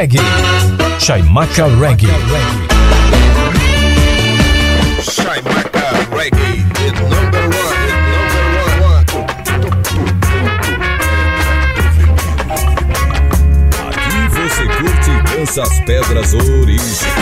Reggae. Chaimaca Reggae. Chaimaca Reggae, the number one. Aqui você curte dança as pedras originais.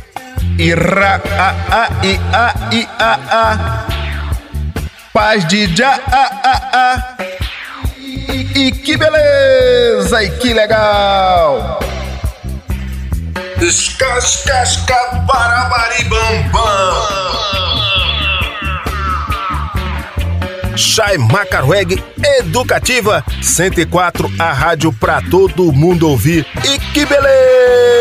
Ira, a, a, i, a, i, a, a. Paz de já, a, a, a. E, e que beleza, e que legal. Escascasca, barabaribambam. Chai Macarweg Educativa 104, a rádio pra todo mundo ouvir. E que beleza!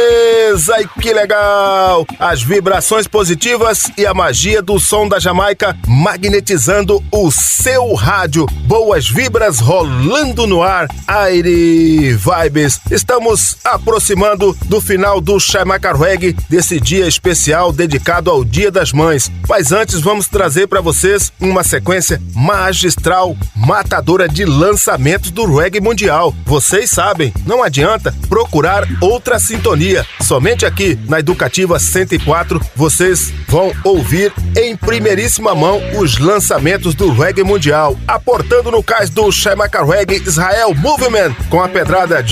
E que legal! As vibrações positivas e a magia do som da Jamaica magnetizando o seu rádio. Boas vibras rolando no ar. Aire Vibes. Estamos aproximando do final do Chai Macarweg desse dia especial dedicado ao Dia das Mães. Mas antes vamos trazer para vocês uma sequência magistral, matadora de lançamentos do reggae mundial. Vocês sabem, não adianta procurar outra sintonia. Somente aqui na Educativa 104 vocês vão ouvir em primeiríssima mão os lançamentos do reggae mundial. Aportando no cais do Shemaka Reggae Israel Movement com a pedrada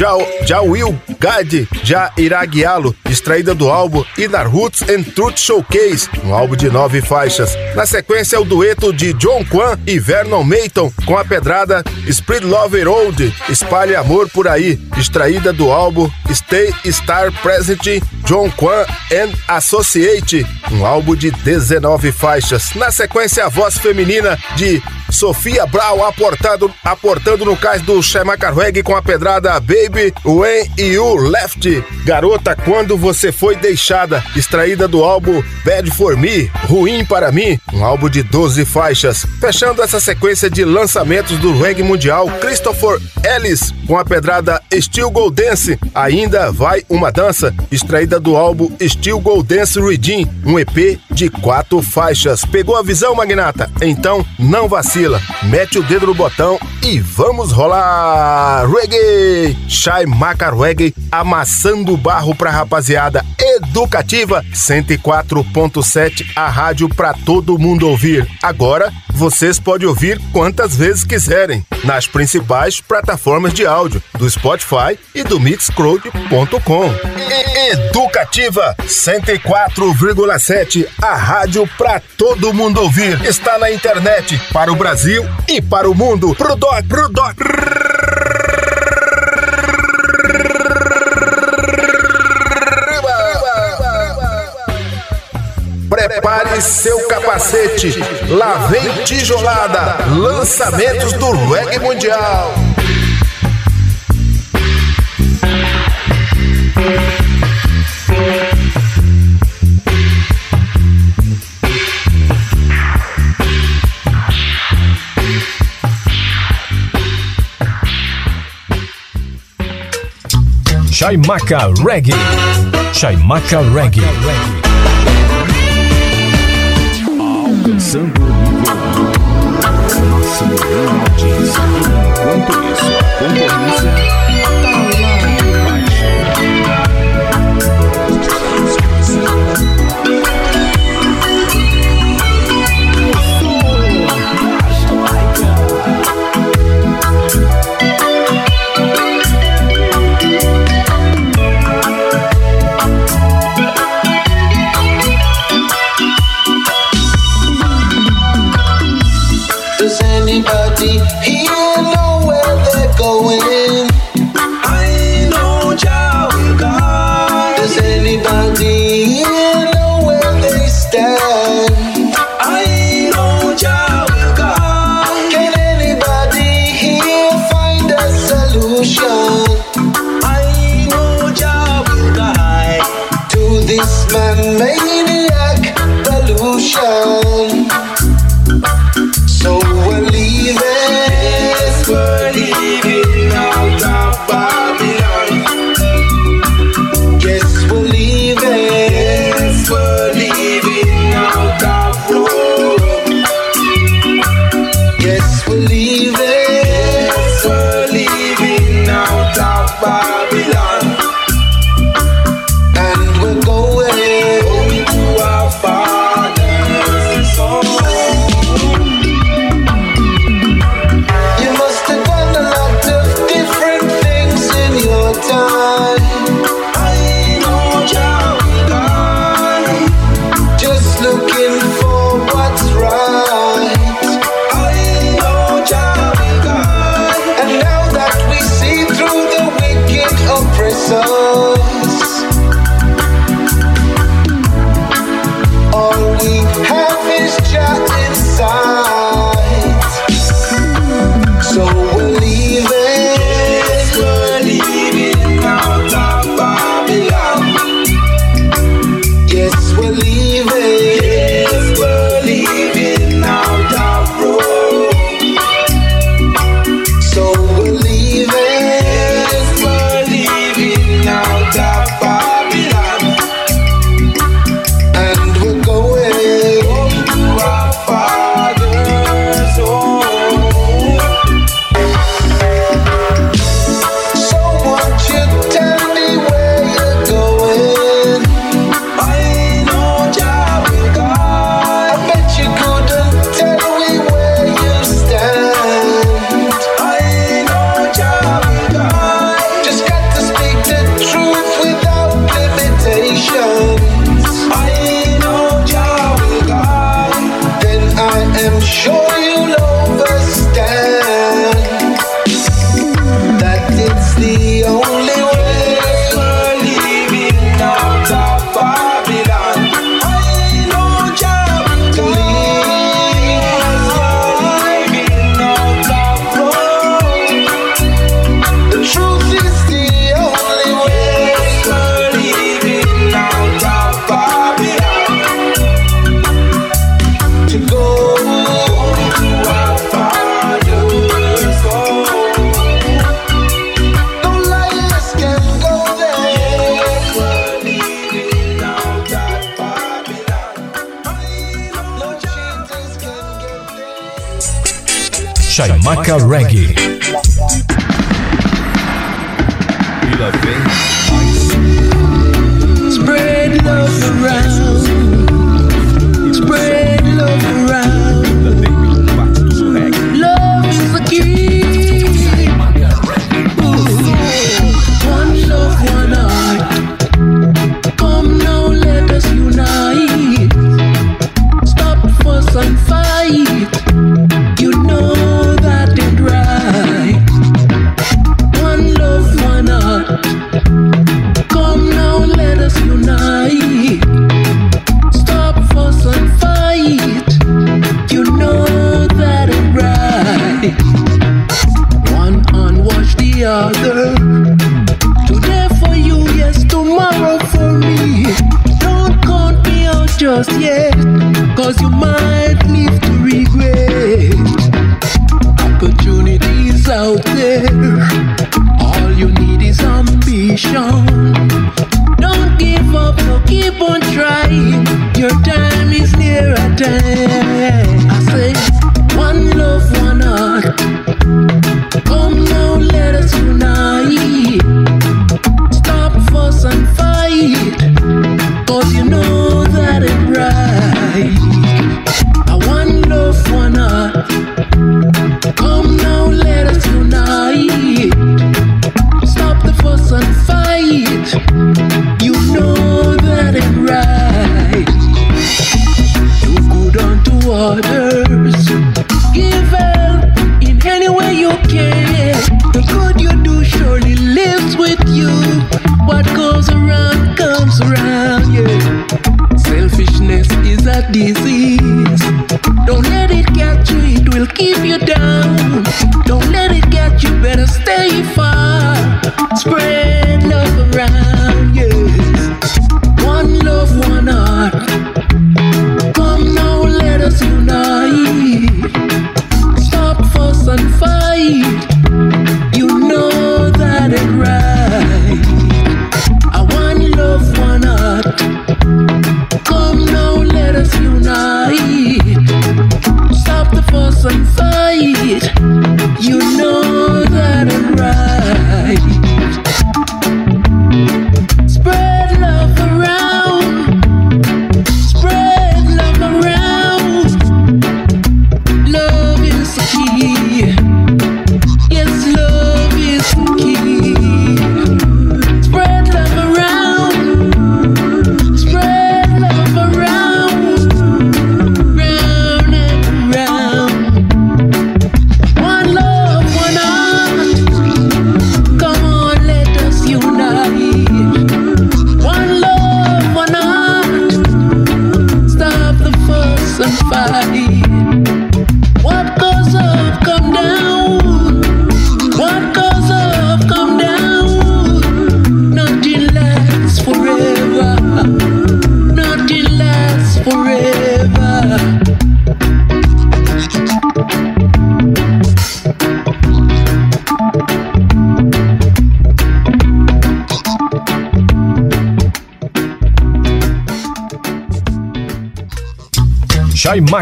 já irá guiá-lo, extraída do álbum Inner Roots and Truth Showcase, um álbum de nove faixas. Na sequência, o dueto de John Kwan e Vernon Mayton com a pedrada Spread Love Road, Espalhe Amor por Aí, extraída do álbum Stay Star Present John Kwan and Associate, um álbum de 19 faixas. Na sequência, a voz feminina de Sofia Brau aportando, aportando no cais do Shemaka Reggae com a pedrada Baby When You Left. Garota, quando você foi deixada, extraída do álbum Bad For Me, Ruim para mim, um álbum de 12 faixas. Fechando essa sequência de lançamentos do reggae mundial, Christopher Ellis com a pedrada Steel Gold Dance, ainda vai uma dança, extraída do álbum Steel Gold Dance Redeem, um EP de quatro faixas. Pegou a visão, magnata? Então não vacila, mete o dedo no botão e vamos rolar! Reggae! Shai Maca Reggae amassando barro pra rapaziada educativa 104.7, a rádio pra todo mundo ouvir. Agora vocês podem ouvir quantas vezes quiserem nas principais plataformas de áudio do Spotify e do Mixcloud.com. Educativa 104,7, a rádio pra todo mundo ouvir. Está na internet para o Brasil e para o mundo. Pro doc, pro doc. Prepare seu capacete. Lá vem tijolada. Lançamentos do reggae mundial. Chaimaca Reggae. Chaimaca Reggae. Alcançando o nível em audiência. Enquanto isso, concorrência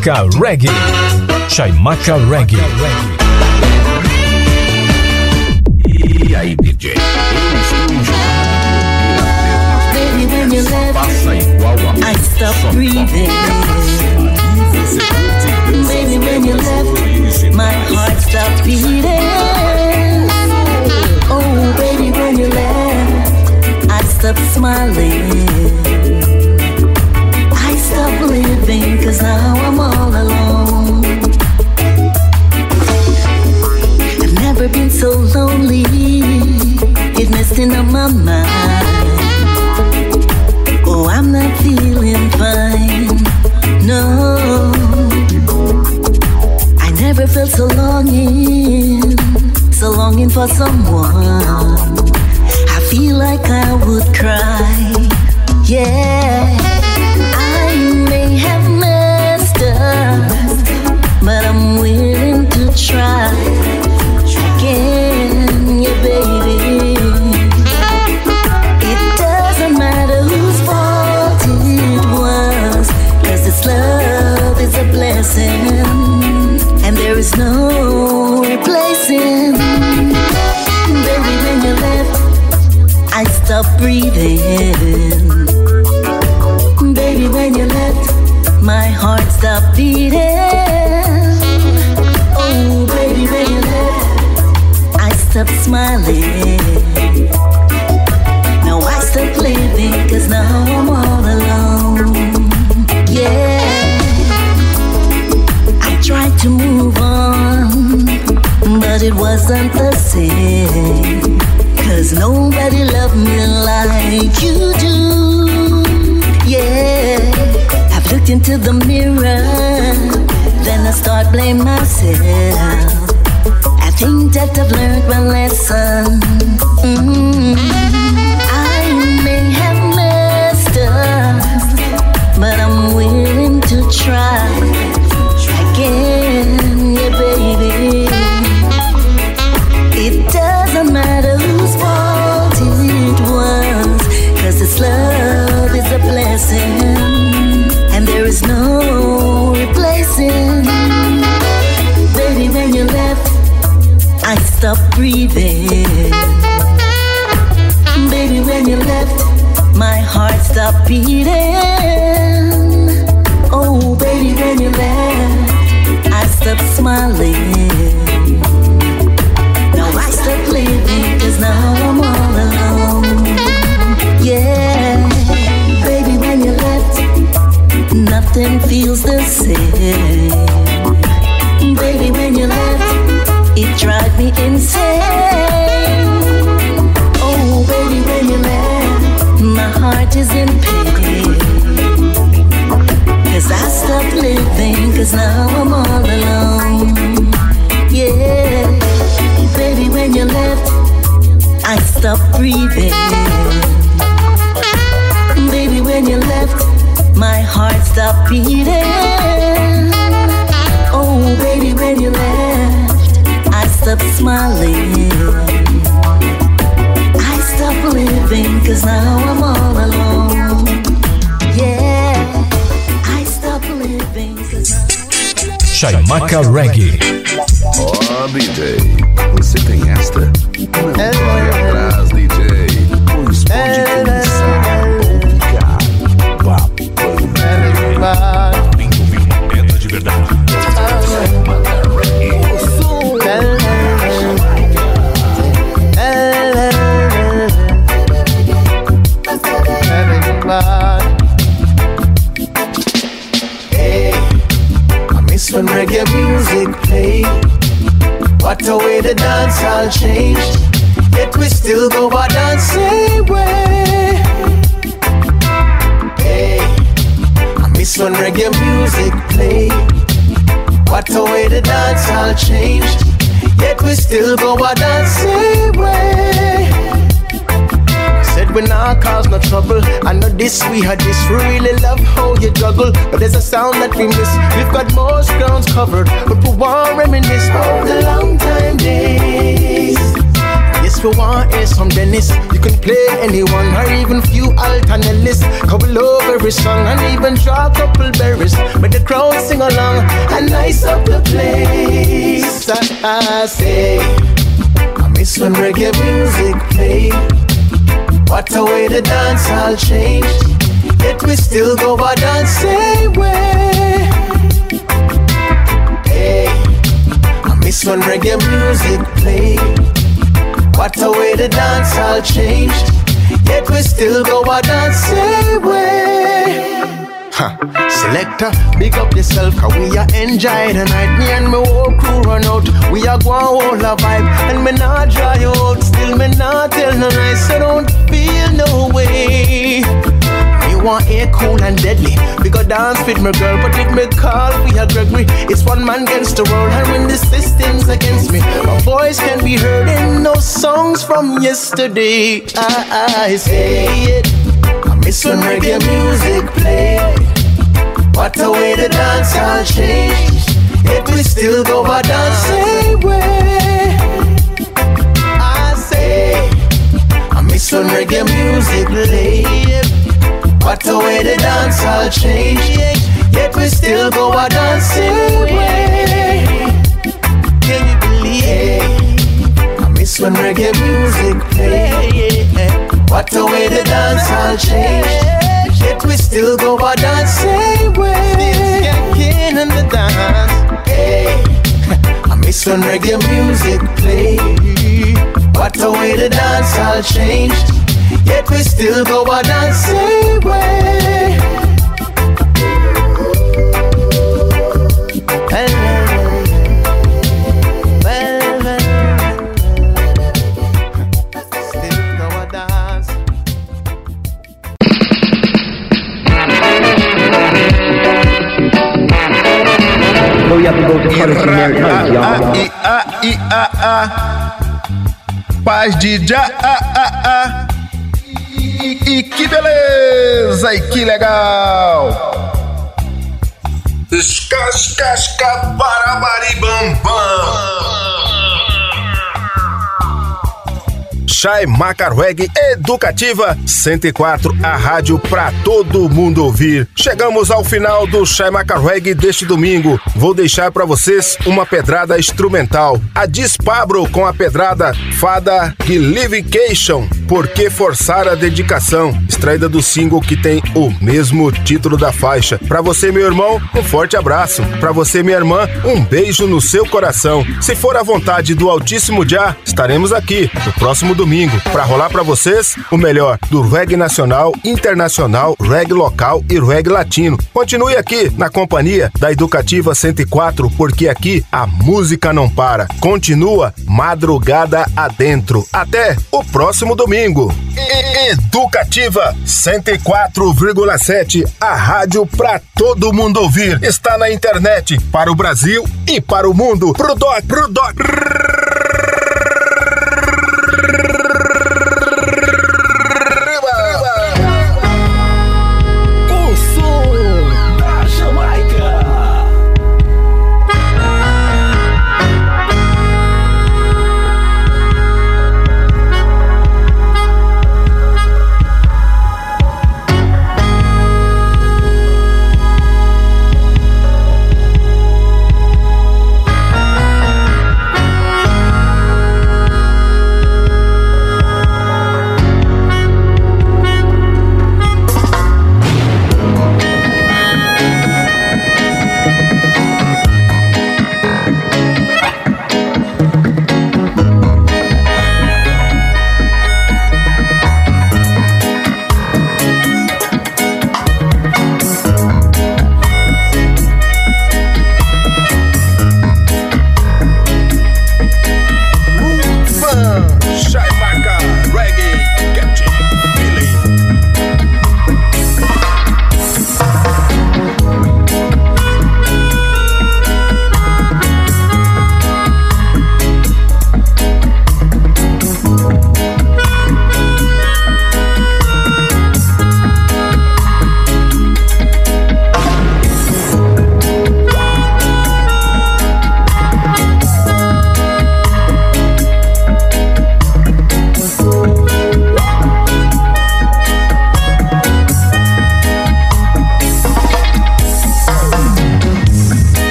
Chaimaca Reggae. Chaimaca Reggae. E aí, DJ? Baby, when you left, Passa igual a I stopped breathing. Baby, when you left, my heart stopped beating. Oh, baby, when you left, I stopped smiling. For someone. I feel like I would cry. Yeah, Baby, when you left, my heart stopped beating. Oh, baby, when you left, I stopped smiling. Now I stopped living, cause now I'm all alone. Yeah. I tried to move on, but it wasn't the same. Cause nobody loved me like you do. Yeah. I've looked into the mirror, then I start blaming myself. I think that I've learned my lesson. Mm. I may have messed up, but I'm willing to try I stopped breathing. Baby, when you left, my heart stopped beating. Oh, baby, when you left, I stopped smiling. Now I stopped living, cause now I'm all alone. Yeah, baby, when you left, nothing feels the same. Baby, when you left, it drives me insane. Oh, baby, when you left, my heart is in pain. Cause I stopped living, cause now I'm all alone. Yeah, baby, when you left, I stopped breathing. Baby, when you left, my heart stopped beating. Oh, baby, when you left, stopped smiling. I stopped living, cause now I'm all alone. Yeah, I stopped living, cause now Chaimaca Reggae. Ó, DJ, você tem esta? Não vai reggae music play. What a way the dance all changed. Yet we still go our dancing way. Hey, I miss when reggae music played. What a way the dance all changed. Yet we still go our dancing way. We not cause no trouble. I know this, we had this. We really love how you juggle. But there's a sound that we miss. We've got most grounds covered. But we won't reminisce about the long time days. Yes, you want hear some Dennis, you can play anyone or even few alternatives. Couple over every song and even draw a couple berries. But the crowd sing along and nice up the place. I, I say, I miss when reggae music play. What a way the dance all change. Yet we still go our dance same way. Hey, I miss when reggae music play. What a way the dance all changed. Yet we still go our dance same way. Selector, big up yourself, cause we are enjoy the night. Me and my whole crew run out. We are going hold a vibe. And me not dry out. Still me not tell no lies. So don't feel no way. You want air cool and deadly. We go dance with my girl, but if me call we are Gregory. It's one man against the world, and when the system's against me, my voice can be heard in no songs from yesterday. I, I say it. I miss when reggae music play. What a way the dance all change. Yet we still go our same way. I say, I miss when reggae music play. What a way the dance all change. Yet we still go our same way. Can you believe? I miss when reggae music play. What a way the dance all change. Yet we still go our dance same way. Still in the dance. Hey, I miss when reggae music play. What a way the dance all changed. Yet we still go our dance same way. Well, Know you have to go to y'all. E e Paz de já a a a e, e que beleza e que legal Escascasca barabaribam Chai Macarweg Educativa 104, a rádio pra todo mundo ouvir. Chegamos ao final do Chai Macarweg deste domingo. Vou deixar pra vocês uma pedrada instrumental. A Dispabro com a pedrada Fada Gilivication, Por que Forçar a Dedicação, extraída do single que tem o mesmo título da faixa. Pra você, meu irmão, um forte abraço. Pra você, minha irmã, um beijo no seu coração. Se for a vontade do Altíssimo Já, estaremos aqui no próximo domingo para rolar para vocês o melhor do reggae nacional, internacional, reggae local e reggae latino. Continue aqui na companhia da Educativa 104, porque aqui a música não para. Continua madrugada adentro. Até o próximo domingo. Educativa 104,7, a rádio para todo mundo ouvir. Está na internet para o Brasil e para o mundo. Pro doc, pro doc. O